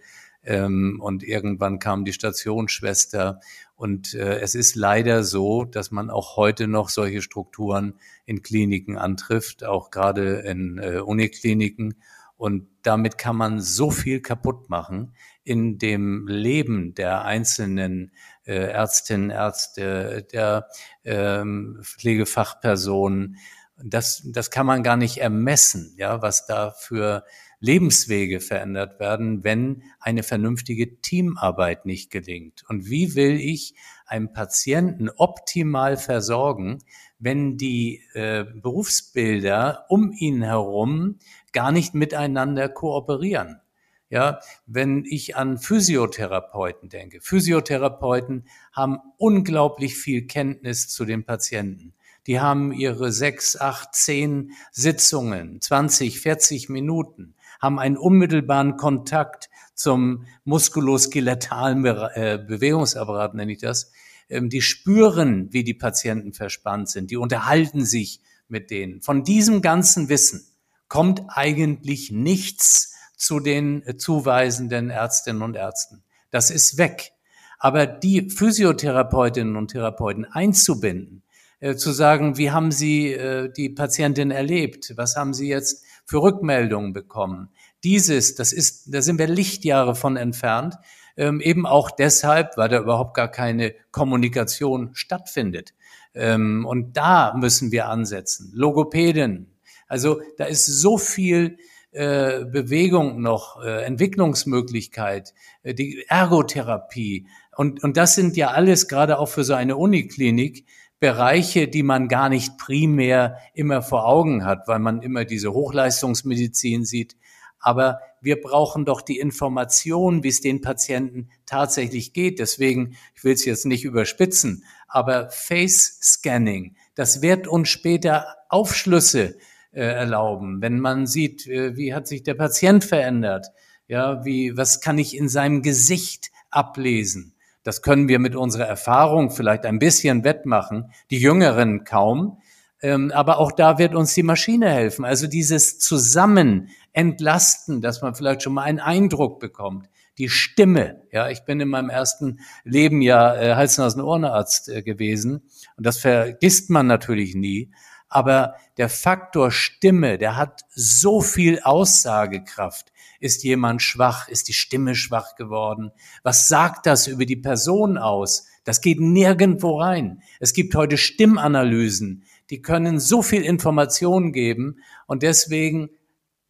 [SPEAKER 5] und irgendwann kam die Stationsschwester und äh, es ist leider so, dass man auch heute noch solche Strukturen in Kliniken antrifft, auch gerade in äh, Unikliniken. Und damit kann man so viel kaputt machen in dem Leben der einzelnen äh, Ärztinnen, Ärzte, der ähm, Pflegefachpersonen. Das, das kann man gar nicht ermessen, ja, was da für Lebenswege verändert werden, wenn eine vernünftige Teamarbeit nicht gelingt. Und wie will ich einen Patienten optimal versorgen, wenn die äh, Berufsbilder um ihn herum gar nicht miteinander kooperieren? Ja, wenn ich an Physiotherapeuten denke. Physiotherapeuten haben unglaublich viel Kenntnis zu den Patienten. Die haben ihre sechs, acht, zehn Sitzungen, 20, 40 Minuten haben einen unmittelbaren Kontakt zum muskuloskeletalen äh, Bewegungsapparat, nenne ich das. Ähm, die spüren, wie die Patienten verspannt sind. Die unterhalten sich mit denen. Von diesem ganzen Wissen kommt eigentlich nichts zu den äh, zuweisenden Ärztinnen und Ärzten. Das ist weg. Aber die Physiotherapeutinnen und Therapeuten einzubinden, äh, zu sagen, wie haben Sie äh, die Patientin erlebt? Was haben Sie jetzt für Rückmeldungen bekommen. Dieses, das ist, da sind wir Lichtjahre von entfernt, ähm, eben auch deshalb, weil da überhaupt gar keine Kommunikation stattfindet. Ähm, und da müssen wir ansetzen. Logopäden. Also da ist so viel äh, Bewegung noch, äh, Entwicklungsmöglichkeit, äh, die Ergotherapie. Und, und das sind ja alles gerade auch für so eine Uniklinik Bereiche, die man gar nicht primär immer vor Augen hat, weil man immer diese Hochleistungsmedizin sieht. Aber wir brauchen doch die Information, wie es den Patienten tatsächlich geht. Deswegen, ich will es jetzt nicht überspitzen, aber Face Scanning, das wird uns später Aufschlüsse äh, erlauben, wenn man sieht, äh, wie hat sich der Patient verändert, ja, wie, was kann ich in seinem Gesicht ablesen? Das können wir mit unserer Erfahrung vielleicht ein bisschen wettmachen, die Jüngeren kaum. Ähm, aber auch da wird uns die Maschine helfen. Also dieses Zusammen entlasten, dass man vielleicht schon mal einen Eindruck bekommt. Die Stimme, ja, ich bin in meinem ersten Leben ja äh, Hals-Nasen-Ohrenarzt äh, gewesen und das vergisst man natürlich nie. Aber der Faktor Stimme, der hat so viel Aussagekraft. Ist jemand schwach? Ist die Stimme schwach geworden? Was sagt das über die Person aus? Das geht nirgendwo rein. Es gibt heute Stimmanalysen, die können so viel Information geben und deswegen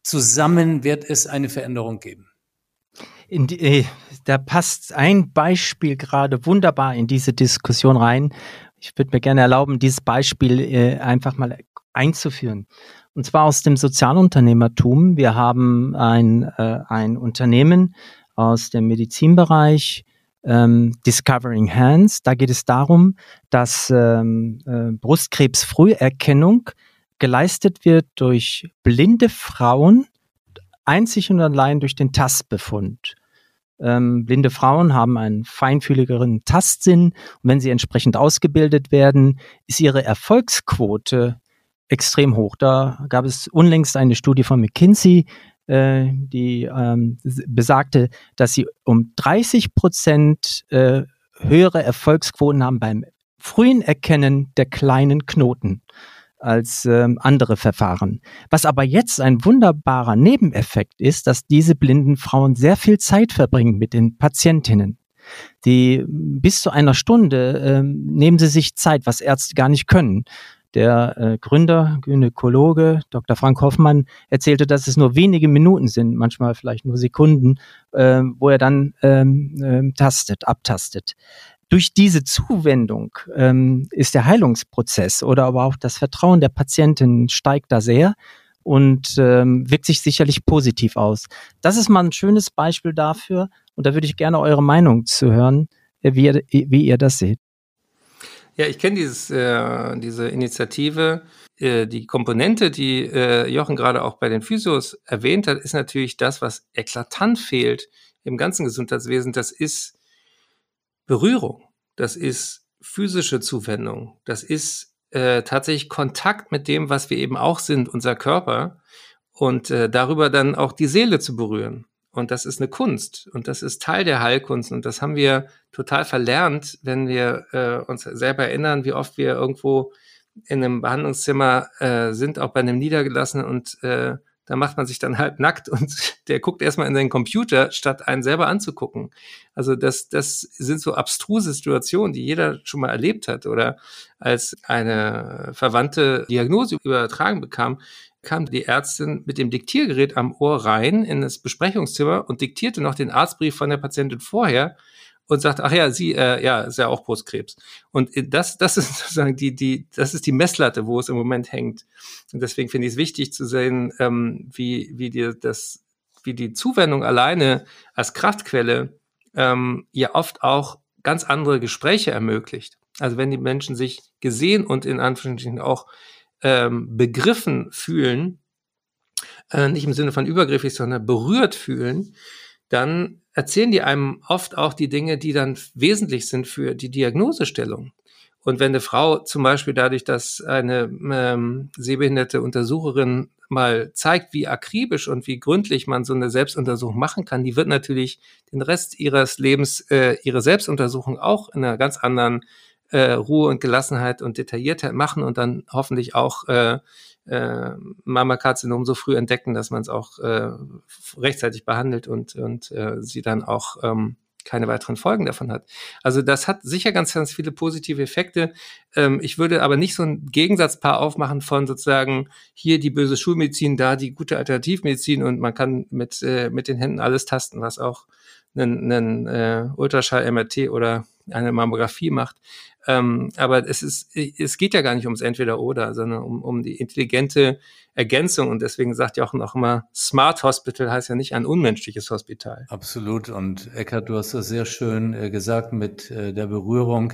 [SPEAKER 5] zusammen wird es eine Veränderung geben.
[SPEAKER 4] Die, äh, da passt ein Beispiel gerade wunderbar in diese Diskussion rein. Ich würde mir gerne erlauben, dieses Beispiel äh, einfach mal einzuführen. Und zwar aus dem Sozialunternehmertum. Wir haben ein, äh, ein Unternehmen aus dem Medizinbereich, ähm, Discovering Hands. Da geht es darum, dass ähm, äh, Brustkrebsfrüherkennung geleistet wird durch blinde Frauen, einzig und allein durch den Tastbefund. Ähm, blinde Frauen haben einen feinfühligeren Tastsinn und wenn sie entsprechend ausgebildet werden, ist ihre Erfolgsquote extrem hoch. Da gab es unlängst eine Studie von McKinsey, äh, die ähm, besagte, dass sie um 30 Prozent äh, höhere Erfolgsquoten haben beim frühen Erkennen der kleinen Knoten als ähm, andere Verfahren. Was aber jetzt ein wunderbarer Nebeneffekt ist, dass diese blinden Frauen sehr viel Zeit verbringen mit den Patientinnen. Die bis zu einer Stunde ähm, nehmen sie sich Zeit, was Ärzte gar nicht können. Der äh, Gründer, Gynäkologe Dr. Frank Hoffmann erzählte, dass es nur wenige Minuten sind, manchmal vielleicht nur Sekunden, äh, wo er dann ähm, äh, tastet, abtastet. Durch diese Zuwendung ähm, ist der Heilungsprozess oder aber auch das Vertrauen der Patientin steigt da sehr und ähm, wirkt sich sicherlich positiv aus. Das ist mal ein schönes Beispiel dafür und da würde ich gerne eure Meinung zu hören, äh, wie ihr, wie ihr das seht.
[SPEAKER 1] Ja, ich kenne dieses äh, diese Initiative. Äh, die Komponente, die äh, Jochen gerade auch bei den Physios erwähnt hat, ist natürlich das, was eklatant fehlt im ganzen Gesundheitswesen. Das ist Berührung. Das ist physische Zuwendung. Das ist äh, tatsächlich Kontakt mit dem, was wir eben auch sind, unser Körper. Und äh, darüber dann auch die Seele zu berühren. Und das ist eine Kunst. Und das ist Teil der Heilkunst. Und das haben wir total verlernt, wenn wir äh, uns selber erinnern, wie oft wir irgendwo in einem Behandlungszimmer äh, sind, auch bei einem Niedergelassenen. Und äh, da macht man sich dann halt (laughs) nackt und der guckt erstmal in seinen Computer, statt einen selber anzugucken. Also das, das sind so abstruse Situationen, die jeder schon mal erlebt hat oder als eine verwandte Diagnose übertragen bekam, kam die Ärztin mit dem Diktiergerät am Ohr rein in das Besprechungszimmer und diktierte noch den Arztbrief von der Patientin vorher und sagt, ach ja, sie, äh, ja, ist ja auch Brustkrebs. Und das, das ist (laughs) sozusagen die, die, das ist die Messlatte, wo es im Moment hängt. Und deswegen finde ich es wichtig zu sehen, ähm, wie, wie dir das, wie die Zuwendung alleine als Kraftquelle ähm, ja oft auch ganz andere Gespräche ermöglicht. Also wenn die Menschen sich gesehen und in Anführungsstrichen auch ähm, begriffen fühlen, äh, nicht im Sinne von übergriffig, sondern berührt fühlen, dann erzählen die einem oft auch die Dinge, die dann wesentlich sind für die Diagnosestellung. Und wenn eine Frau zum Beispiel dadurch, dass eine ähm, sehbehinderte Untersucherin mal zeigt, wie akribisch und wie gründlich man so eine Selbstuntersuchung machen kann, die wird natürlich den Rest ihres Lebens äh, ihre Selbstuntersuchung auch in einer ganz anderen äh, Ruhe und Gelassenheit und Detailliertheit machen und dann hoffentlich auch äh, äh, Mammakarzinom so früh entdecken, dass man es auch äh, rechtzeitig behandelt und, und äh, sie dann auch ähm, keine weiteren Folgen davon hat. Also das hat sicher ganz, ganz viele positive Effekte. Ähm, ich würde aber nicht so ein Gegensatzpaar aufmachen von sozusagen hier die böse Schulmedizin, da die gute Alternativmedizin und man kann mit, äh, mit den Händen alles tasten, was auch einen, einen äh, Ultraschall-MRT oder eine Mammographie macht. Ähm, aber es ist, es geht ja gar nicht ums Entweder-Oder, sondern um, um die intelligente Ergänzung. Und deswegen sagt ja auch noch immer, Smart Hospital heißt ja nicht ein unmenschliches Hospital.
[SPEAKER 5] Absolut. Und Eckhard, du hast das sehr schön äh, gesagt mit äh, der Berührung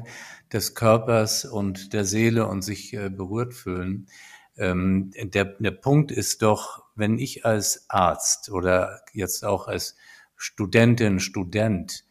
[SPEAKER 5] des Körpers und der Seele und sich äh, berührt fühlen. Ähm, der, der Punkt ist doch, wenn ich als Arzt oder jetzt auch als Studentin, Student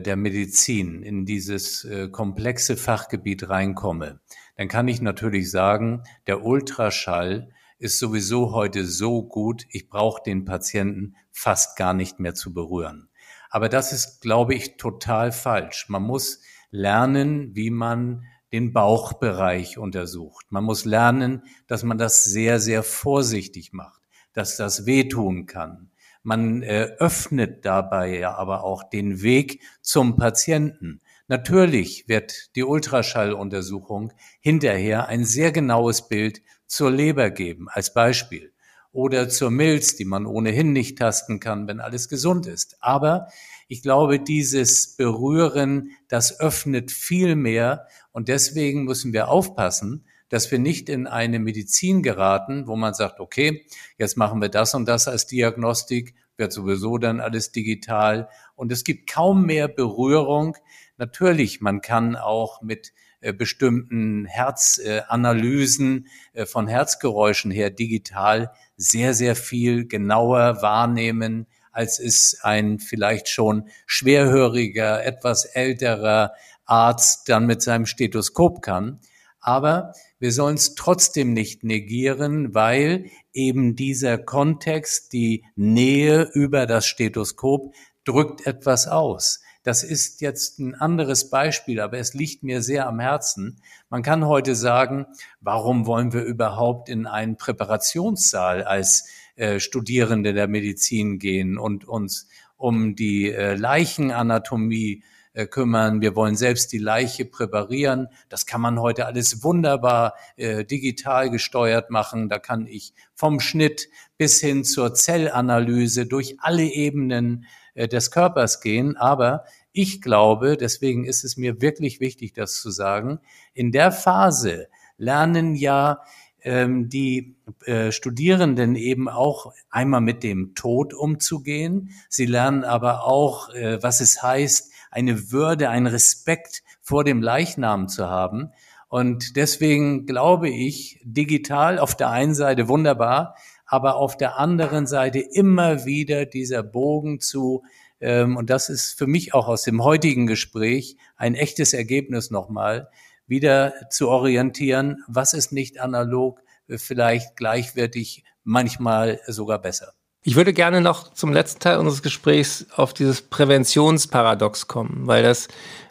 [SPEAKER 5] der Medizin in dieses äh, komplexe Fachgebiet reinkomme, dann kann ich natürlich sagen, der Ultraschall ist sowieso heute so gut, ich brauche den Patienten fast gar nicht mehr zu berühren. Aber das ist, glaube ich, total falsch. Man muss lernen, wie man den Bauchbereich untersucht. Man muss lernen, dass man das sehr, sehr vorsichtig macht, dass das wehtun kann, man äh, öffnet dabei ja aber auch den Weg zum Patienten. Natürlich wird die Ultraschalluntersuchung hinterher ein sehr genaues Bild zur Leber geben, als Beispiel. Oder zur Milz, die man ohnehin nicht tasten kann, wenn alles gesund ist. Aber ich glaube, dieses Berühren, das öffnet viel mehr. Und deswegen müssen wir aufpassen, dass wir nicht in eine Medizin geraten, wo man sagt, okay, jetzt machen wir das und das als Diagnostik, wird sowieso dann alles digital und es gibt kaum mehr Berührung. Natürlich, man kann auch mit äh, bestimmten Herzanalysen äh, von Herzgeräuschen her digital sehr, sehr viel genauer wahrnehmen, als es ein vielleicht schon schwerhöriger, etwas älterer Arzt dann mit seinem Stethoskop kann. Aber wir sollen es trotzdem nicht negieren, weil eben dieser Kontext, die Nähe über das Stethoskop drückt etwas aus. Das ist jetzt ein anderes Beispiel, aber es liegt mir sehr am Herzen. Man kann heute sagen, warum wollen wir überhaupt in einen Präparationssaal als äh, Studierende der Medizin gehen und uns um die äh, Leichenanatomie äh, kümmern. Wir wollen selbst die Leiche präparieren. Das kann man heute alles wunderbar äh, digital gesteuert machen. Da kann ich vom Schnitt bis hin zur Zellanalyse durch alle Ebenen äh, des Körpers gehen. Aber ich glaube, deswegen ist es mir wirklich wichtig, das zu sagen, in der Phase lernen ja ähm, die äh, Studierenden eben auch einmal mit dem Tod umzugehen. Sie lernen aber auch, äh, was es heißt, eine Würde, ein Respekt vor dem Leichnam zu haben. Und deswegen glaube ich, digital auf der einen Seite wunderbar, aber auf der anderen Seite immer wieder dieser Bogen zu, ähm, und das ist für mich auch aus dem heutigen Gespräch ein echtes Ergebnis nochmal, wieder zu orientieren, was ist nicht analog, vielleicht gleichwertig, manchmal sogar besser.
[SPEAKER 1] Ich würde gerne noch zum letzten Teil unseres Gesprächs auf dieses Präventionsparadox kommen, weil das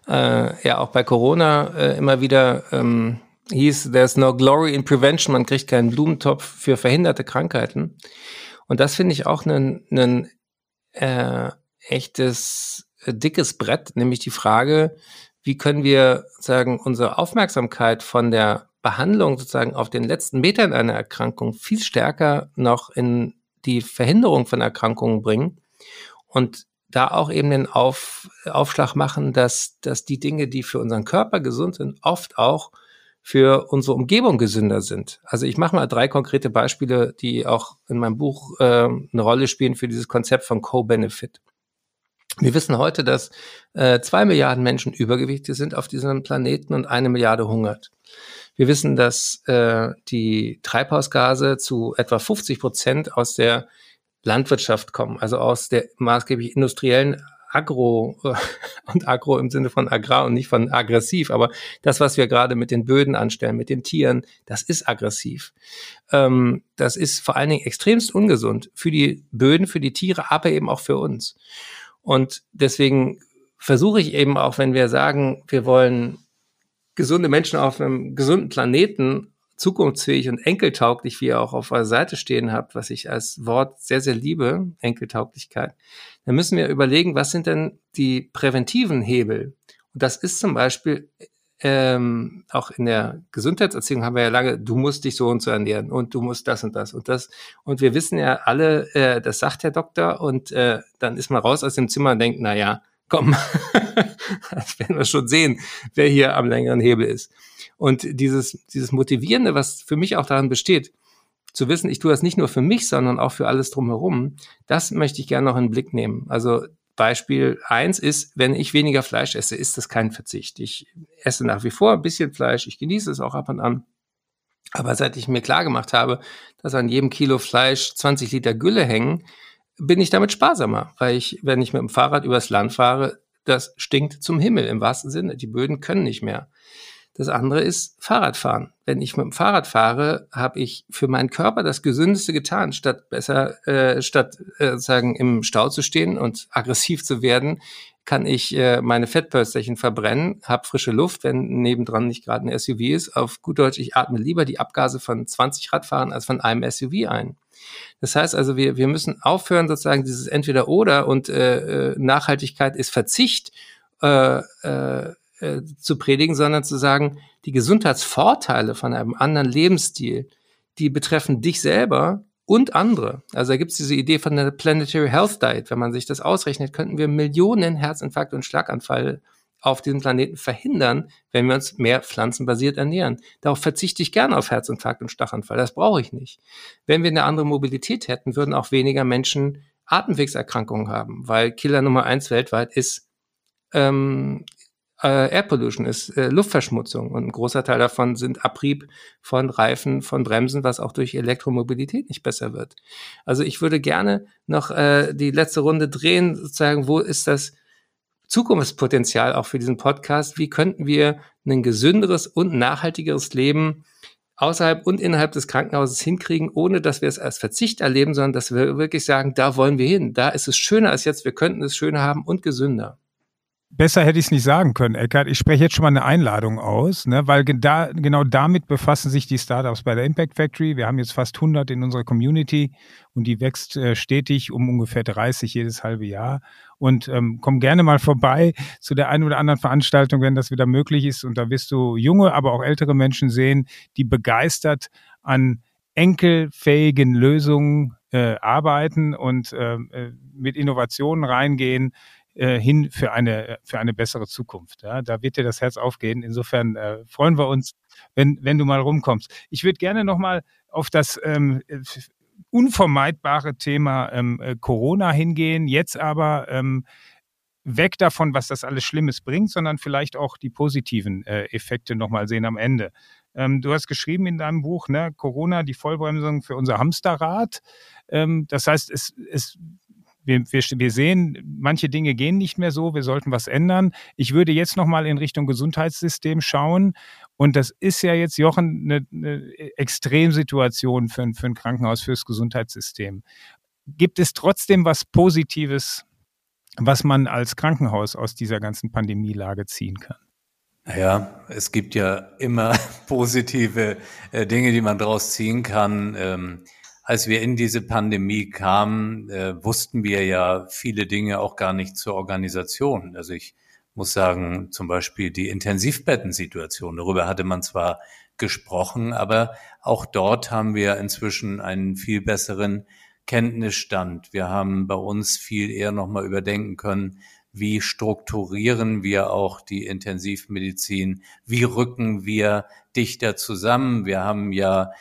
[SPEAKER 1] äh, ja auch bei Corona äh, immer wieder ähm, hieß, there's no glory in prevention, man kriegt keinen Blumentopf für verhinderte Krankheiten. Und das finde ich auch ein äh, echtes, äh, dickes Brett, nämlich die Frage, wie können wir sagen, unsere Aufmerksamkeit von der Behandlung sozusagen auf den letzten Metern einer Erkrankung viel stärker noch in die Verhinderung von Erkrankungen bringen und da auch eben den Auf, Aufschlag machen, dass, dass die Dinge, die für unseren Körper gesund sind, oft auch für unsere Umgebung gesünder sind. Also ich mache mal drei konkrete Beispiele, die auch in meinem Buch äh, eine Rolle spielen für dieses Konzept von Co-Benefit. Wir wissen heute, dass äh, zwei Milliarden Menschen übergewichtig sind auf diesem Planeten und eine Milliarde hungert. Wir wissen, dass äh, die Treibhausgase zu etwa 50 Prozent aus der Landwirtschaft kommen, also aus der maßgeblich industriellen Agro äh, (laughs) und Agro im Sinne von Agrar und nicht von aggressiv, aber das, was wir gerade mit den Böden anstellen, mit den Tieren, das ist aggressiv. Ähm, das ist vor allen Dingen extremst ungesund für die Böden, für die Tiere, aber eben auch für uns. Und deswegen versuche ich eben auch, wenn wir sagen, wir wollen gesunde Menschen auf einem gesunden Planeten, zukunftsfähig und enkeltauglich, wie ihr auch auf eurer Seite stehen habt, was ich als Wort sehr, sehr liebe, Enkeltauglichkeit, dann müssen wir überlegen, was sind denn die präventiven Hebel? Und das ist zum Beispiel ähm, auch in der Gesundheitserziehung haben wir ja lange, du musst dich so und so ernähren und du musst das und das und das. Und wir wissen ja alle, äh, das sagt der Doktor und äh, dann ist man raus aus dem Zimmer und denkt, na ja, komm, (laughs) das werden wir schon sehen, wer hier am längeren Hebel ist. Und dieses, dieses Motivierende, was für mich auch daran besteht, zu wissen, ich tue das nicht nur für mich, sondern auch für alles drumherum, das möchte ich gerne noch in den Blick nehmen. Also Beispiel eins ist, wenn ich weniger Fleisch esse, ist das kein Verzicht. Ich esse nach wie vor ein bisschen Fleisch, ich genieße es auch ab und an. Aber seit ich mir klar gemacht habe, dass an jedem Kilo Fleisch 20 Liter Gülle hängen, bin ich damit sparsamer, weil ich, wenn ich mit dem Fahrrad übers Land fahre, das stinkt zum Himmel im wahrsten Sinne. Die Böden können nicht mehr. Das andere ist Fahrradfahren. Wenn ich mit dem Fahrrad fahre, habe ich für meinen Körper das Gesündeste getan, statt besser, äh, statt äh, sagen im Stau zu stehen und aggressiv zu werden, kann ich äh, meine Fettpölsterchen verbrennen, habe frische Luft, wenn nebendran nicht gerade ein SUV ist. Auf gut Deutsch, ich atme lieber die Abgase von 20 Radfahrern als von einem SUV ein. Das heißt also, wir, wir müssen aufhören, sozusagen dieses Entweder-Oder und äh, äh Nachhaltigkeit ist Verzicht äh, äh, äh, zu predigen, sondern zu sagen, die Gesundheitsvorteile von einem anderen Lebensstil, die betreffen dich selber und andere. Also da gibt es diese Idee von der Planetary Health Diet. Wenn man sich das ausrechnet, könnten wir Millionen Herzinfarkte und Schlaganfall auf diesem Planeten verhindern, wenn wir uns mehr pflanzenbasiert ernähren. Darauf verzichte ich gerne auf Herzinfarkt und Schlaganfall. Das brauche ich nicht. Wenn wir eine andere Mobilität hätten, würden auch weniger Menschen Atemwegserkrankungen haben, weil Killer Nummer eins weltweit ist ähm, äh, Air Pollution ist äh, Luftverschmutzung und ein großer Teil davon sind Abrieb von Reifen, von Bremsen, was auch durch Elektromobilität nicht besser wird. Also ich würde gerne noch äh, die letzte Runde drehen, sozusagen, wo ist das Zukunftspotenzial auch für diesen Podcast? Wie könnten wir ein gesünderes und nachhaltigeres Leben außerhalb und innerhalb des Krankenhauses hinkriegen, ohne dass wir es als Verzicht erleben, sondern dass wir wirklich sagen, da wollen wir hin. Da ist es schöner als jetzt, wir könnten es schöner haben und gesünder.
[SPEAKER 3] Besser hätte ich es nicht sagen können, Eckart. Ich spreche jetzt schon mal eine Einladung aus, ne, weil da, genau damit befassen sich die Startups bei der Impact Factory. Wir haben jetzt fast 100 in unserer Community und die wächst äh, stetig um ungefähr 30 jedes halbe Jahr. Und ähm, komm gerne mal vorbei zu der einen oder anderen Veranstaltung, wenn das wieder möglich ist. Und da wirst du junge, aber auch ältere Menschen sehen, die begeistert an enkelfähigen Lösungen äh, arbeiten und ähm, äh, mit Innovationen reingehen äh, hin für eine, für eine bessere Zukunft. Ja? Da wird dir das Herz aufgehen. Insofern äh, freuen wir uns, wenn, wenn du mal rumkommst. Ich würde gerne nochmal auf das ähm, unvermeidbare Thema ähm, äh, Corona hingehen. Jetzt aber ähm, weg davon, was das alles Schlimmes bringt, sondern vielleicht auch die positiven äh, Effekte nochmal sehen am Ende. Ähm, du hast geschrieben in deinem Buch, ne, Corona, die Vollbremsung für unser Hamsterrad. Ähm, das heißt, es, es wir, wir, wir sehen, manche Dinge gehen nicht mehr so, wir sollten was ändern. Ich würde jetzt nochmal in Richtung Gesundheitssystem schauen. Und das ist ja jetzt, Jochen, eine, eine Extremsituation für, für ein Krankenhaus, fürs Gesundheitssystem. Gibt es trotzdem was Positives, was man als Krankenhaus aus dieser ganzen Pandemielage ziehen kann?
[SPEAKER 5] Ja, es gibt ja immer (laughs) positive äh, Dinge, die man daraus ziehen kann. Ähm, als wir in diese Pandemie kamen, äh, wussten wir ja viele Dinge auch gar nicht zur Organisation. Also ich muss sagen, zum Beispiel die Intensivbettensituation, darüber hatte man zwar gesprochen, aber auch dort haben wir inzwischen einen viel besseren Kenntnisstand. Wir haben bei uns viel eher nochmal überdenken können, wie strukturieren wir auch die Intensivmedizin, wie rücken wir dichter zusammen. Wir haben ja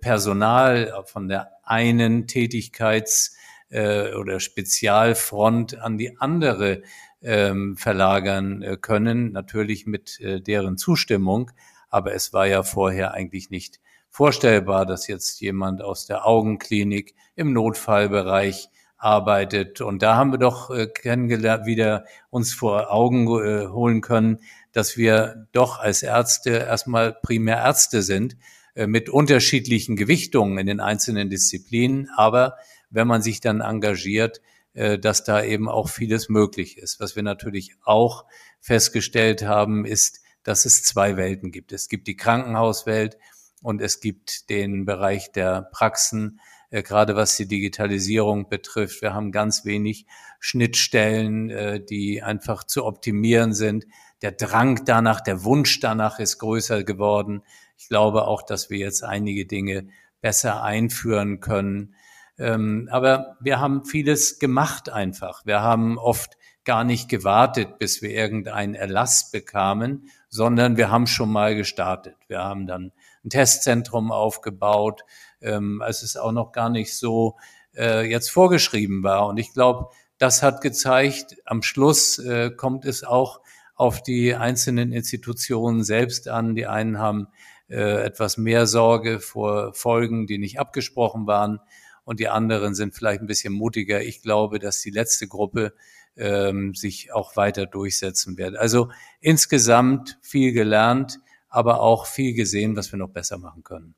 [SPEAKER 5] Personal von der einen Tätigkeits- äh, oder Spezialfront an die andere ähm, verlagern äh, können, natürlich mit deren Zustimmung. Aber es war ja vorher eigentlich nicht vorstellbar, dass jetzt jemand aus der Augenklinik im Notfallbereich arbeitet. Und da haben wir doch äh, kennengelernt, wieder uns vor Augen äh, holen können, dass wir doch als Ärzte erstmal primär Ärzte sind, äh, mit unterschiedlichen Gewichtungen in den einzelnen Disziplinen. Aber wenn man sich dann engagiert, äh, dass da eben auch vieles möglich ist. Was wir natürlich auch festgestellt haben, ist, dass es zwei Welten gibt. Es gibt die Krankenhauswelt und es gibt den Bereich der Praxen, äh, gerade was die Digitalisierung betrifft. Wir haben ganz wenig Schnittstellen, äh, die einfach zu optimieren sind. Der Drang danach, der Wunsch danach ist größer geworden. Ich glaube auch, dass wir jetzt einige Dinge besser einführen können. Ähm, aber wir haben vieles gemacht einfach. Wir haben oft gar nicht gewartet, bis wir irgendeinen Erlass bekamen, sondern wir haben schon mal gestartet. Wir haben dann ein Testzentrum aufgebaut, ähm, als es auch noch gar nicht so äh, jetzt vorgeschrieben war. Und ich glaube, das hat gezeigt, am Schluss äh, kommt es auch auf die einzelnen Institutionen selbst an. Die einen haben äh, etwas mehr Sorge vor Folgen, die nicht abgesprochen waren. Und die anderen sind vielleicht ein bisschen mutiger. Ich glaube, dass die letzte Gruppe ähm, sich auch weiter durchsetzen wird. Also insgesamt viel gelernt aber auch viel gesehen, was wir noch besser machen können.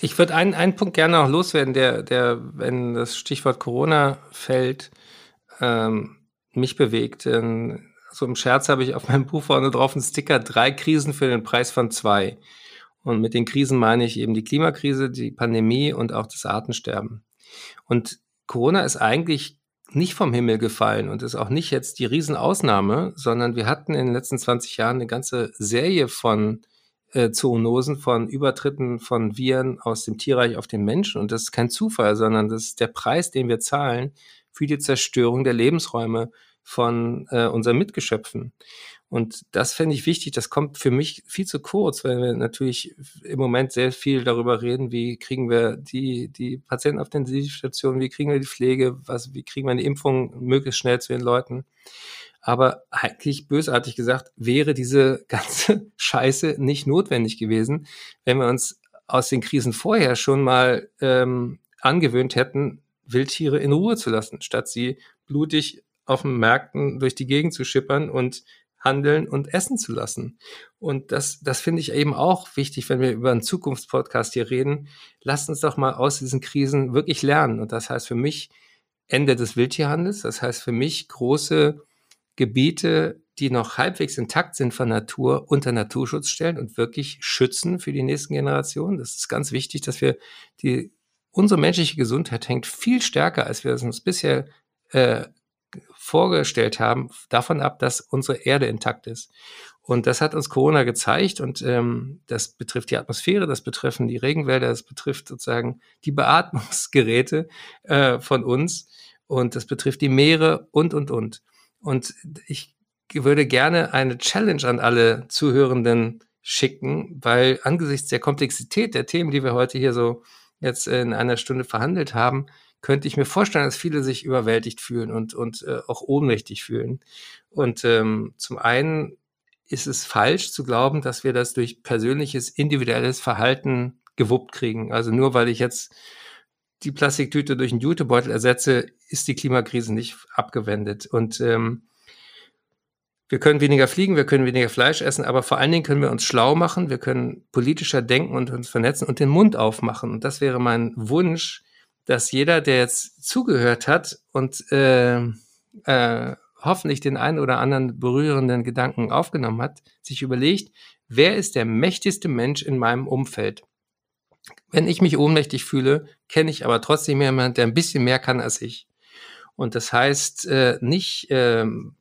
[SPEAKER 1] Ich würde einen, einen Punkt gerne noch loswerden, der, der, wenn das Stichwort Corona fällt, ähm, mich bewegt. Ähm, so im Scherz habe ich auf meinem Buch vorne drauf einen Sticker, drei Krisen für den Preis von zwei. Und mit den Krisen meine ich eben die Klimakrise, die Pandemie und auch das Artensterben. Und Corona ist eigentlich nicht vom Himmel gefallen und ist auch nicht jetzt die Riesenausnahme, sondern wir hatten in den letzten 20 Jahren eine ganze Serie von äh, Zoonosen von Übertritten von Viren aus dem Tierreich auf den Menschen. Und das ist kein Zufall, sondern das ist der Preis, den wir zahlen für die Zerstörung der Lebensräume von äh, unseren Mitgeschöpfen. Und das fände ich wichtig. Das kommt für mich viel zu kurz, weil wir natürlich im Moment sehr viel darüber reden, wie kriegen wir die, die Patienten auf den Intensivstationen, wie kriegen wir die Pflege, was, wie kriegen wir eine Impfung möglichst schnell zu den Leuten. Aber eigentlich bösartig gesagt, wäre diese (laughs) ganze Scheiße nicht notwendig gewesen, wenn wir uns aus den Krisen vorher schon mal ähm, angewöhnt hätten, Wildtiere in Ruhe zu lassen, statt sie blutig auf den Märkten durch die Gegend zu schippern und handeln und essen zu lassen. Und das, das finde ich eben auch wichtig, wenn wir über einen Zukunftspodcast hier reden. Lasst uns doch mal aus diesen Krisen wirklich lernen. Und das heißt für mich Ende des Wildtierhandels. Das heißt für mich große Gebiete, die noch halbwegs intakt sind von Natur, unter Naturschutz stellen und wirklich schützen für die nächsten Generationen. Das ist ganz wichtig, dass wir die, unsere menschliche Gesundheit hängt viel stärker, als wir es uns bisher äh, vorgestellt haben, davon ab, dass unsere Erde intakt ist. Und das hat uns Corona gezeigt und ähm, das betrifft die Atmosphäre, das betreffen die Regenwälder, das betrifft sozusagen die Beatmungsgeräte äh, von uns und das betrifft die Meere und, und, und. Und ich würde gerne eine Challenge an alle Zuhörenden schicken, weil angesichts der Komplexität der Themen, die wir heute hier so jetzt in einer Stunde verhandelt haben, könnte ich mir vorstellen, dass viele sich überwältigt fühlen und, und äh, auch ohnmächtig fühlen. Und ähm, zum einen ist es falsch zu glauben, dass wir das durch persönliches, individuelles Verhalten gewuppt kriegen. Also nur weil ich jetzt die Plastiktüte durch einen Jutebeutel ersetze, ist die Klimakrise nicht abgewendet. Und ähm, wir können weniger fliegen, wir können weniger Fleisch essen, aber vor allen Dingen können wir uns schlau machen, wir können politischer denken und uns vernetzen und den Mund aufmachen. Und das wäre mein Wunsch, dass jeder, der jetzt zugehört hat und äh, äh, hoffentlich den einen oder anderen berührenden Gedanken aufgenommen hat, sich überlegt, wer ist der mächtigste Mensch in meinem Umfeld? Wenn ich mich ohnmächtig fühle, kenne ich aber trotzdem jemanden, der ein bisschen mehr kann als ich. Und das heißt äh, nicht ähm,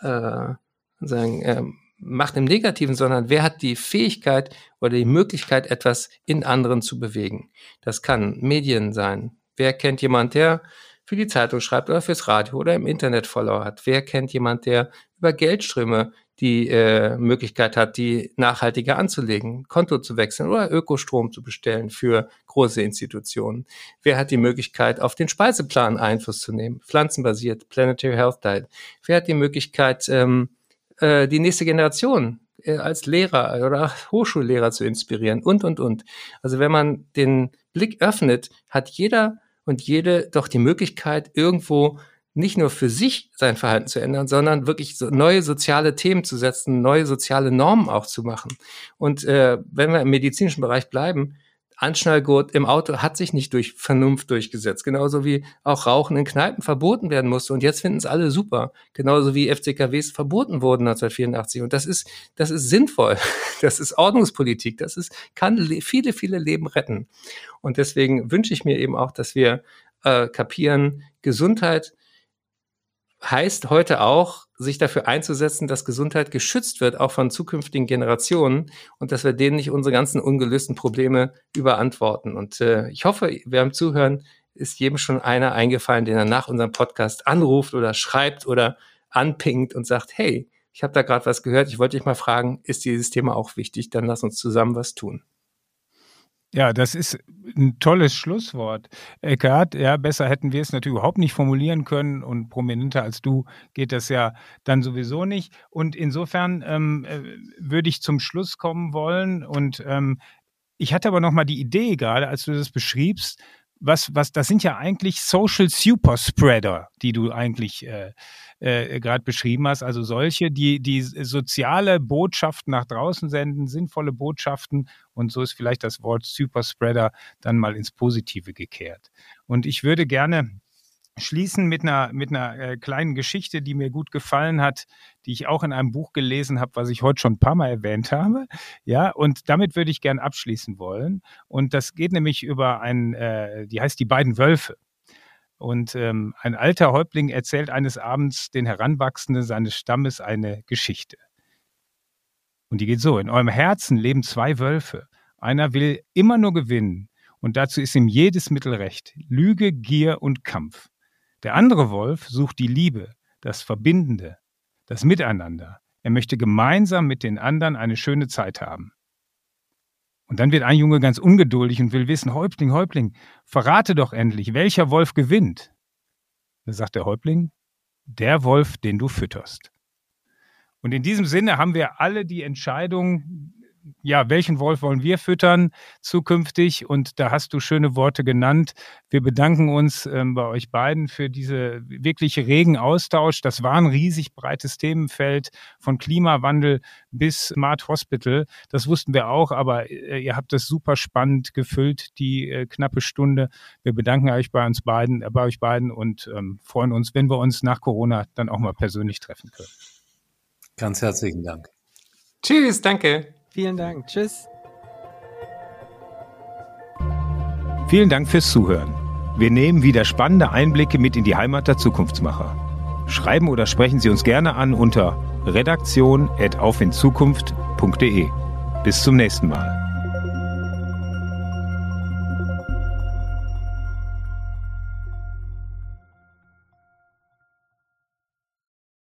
[SPEAKER 1] äh, sagen, äh, Macht im Negativen, sondern wer hat die Fähigkeit oder die Möglichkeit, etwas in anderen zu bewegen. Das kann Medien sein. Wer kennt jemand, der für die Zeitung schreibt oder fürs Radio oder im Internet Follower hat? Wer kennt jemand, der über Geldströme die äh, Möglichkeit hat, die nachhaltiger anzulegen, Konto zu wechseln oder Ökostrom zu bestellen für große Institutionen? Wer hat die Möglichkeit, auf den Speiseplan Einfluss zu nehmen, pflanzenbasiert, Planetary Health Diet? Wer hat die Möglichkeit, ähm, äh, die nächste Generation äh, als Lehrer oder Hochschullehrer zu inspirieren und, und, und? Also wenn man den Blick öffnet, hat jeder und jede doch die Möglichkeit, irgendwo nicht nur für sich sein Verhalten zu ändern, sondern wirklich so neue soziale Themen zu setzen, neue soziale Normen auch zu machen. Und äh, wenn wir im medizinischen Bereich bleiben, Anschnallgurt im Auto hat sich nicht durch Vernunft durchgesetzt. Genauso wie auch Rauchen in Kneipen verboten werden musste. Und jetzt finden es alle super. Genauso wie FCKWs verboten wurden 1984. Und das ist, das ist sinnvoll. (laughs) Das ist Ordnungspolitik. Das ist, kann viele, viele Leben retten. Und deswegen wünsche ich mir eben auch, dass wir äh, kapieren, Gesundheit heißt heute auch, sich dafür einzusetzen, dass Gesundheit geschützt wird, auch von zukünftigen Generationen und dass wir denen nicht unsere ganzen ungelösten Probleme überantworten. Und äh, ich hoffe, am Zuhören ist jedem schon einer eingefallen, den er nach unserem Podcast anruft oder schreibt oder anpingt und sagt, hey, ich habe da gerade was gehört, ich wollte dich mal fragen, ist dieses Thema auch wichtig? Dann lass uns zusammen was tun.
[SPEAKER 3] Ja, das ist ein tolles Schlusswort, Eckhard. Ja, besser hätten wir es natürlich überhaupt nicht formulieren können und prominenter als du geht das ja dann sowieso nicht. Und insofern ähm, äh, würde ich zum Schluss kommen wollen und ähm, ich hatte aber noch mal die Idee gerade, als du das beschriebst, was, was, das sind ja eigentlich Social Superspreader, die du eigentlich äh, äh, gerade beschrieben hast. Also solche, die, die soziale Botschaften nach draußen senden, sinnvolle Botschaften. Und so ist vielleicht das Wort Superspreader dann mal ins Positive gekehrt. Und ich würde gerne schließen mit einer, mit einer äh, kleinen Geschichte, die mir gut gefallen hat, die ich auch in einem Buch gelesen habe, was ich heute schon ein paar Mal erwähnt habe. Ja, und damit würde ich gern abschließen wollen. Und das geht nämlich über ein, äh, die heißt Die beiden Wölfe. Und ähm, ein alter Häuptling erzählt eines Abends den Heranwachsenden seines Stammes eine Geschichte. Und die geht so: In eurem Herzen leben zwei Wölfe. Einer will immer nur gewinnen. Und dazu ist ihm jedes Mittel recht. Lüge, Gier und Kampf. Der andere Wolf sucht die Liebe, das Verbindende, das Miteinander. Er möchte gemeinsam mit den anderen eine schöne Zeit haben. Und dann wird ein Junge ganz ungeduldig und will wissen, Häuptling, Häuptling, verrate doch endlich, welcher Wolf gewinnt. Da sagt der Häuptling, der Wolf, den du fütterst. Und in diesem Sinne haben wir alle die Entscheidung, ja, welchen Wolf wollen wir füttern zukünftig? Und da hast du schöne Worte genannt. Wir bedanken uns ähm, bei euch beiden für diese wirklich regen Austausch. Das war ein riesig breites Themenfeld von Klimawandel bis Smart Hospital. Das wussten wir auch, aber äh, ihr habt das super spannend gefüllt, die äh, knappe Stunde. Wir bedanken euch bei uns beiden, äh, bei euch beiden und ähm, freuen uns, wenn wir uns nach Corona dann auch mal persönlich treffen können.
[SPEAKER 5] Ganz herzlichen Dank.
[SPEAKER 1] Tschüss, danke.
[SPEAKER 4] Vielen Dank. Tschüss.
[SPEAKER 3] Vielen Dank fürs Zuhören. Wir nehmen wieder spannende Einblicke mit in die Heimat der Zukunftsmacher. Schreiben oder sprechen Sie uns gerne an unter redaktion.aufinzukunft.de. Bis zum nächsten Mal.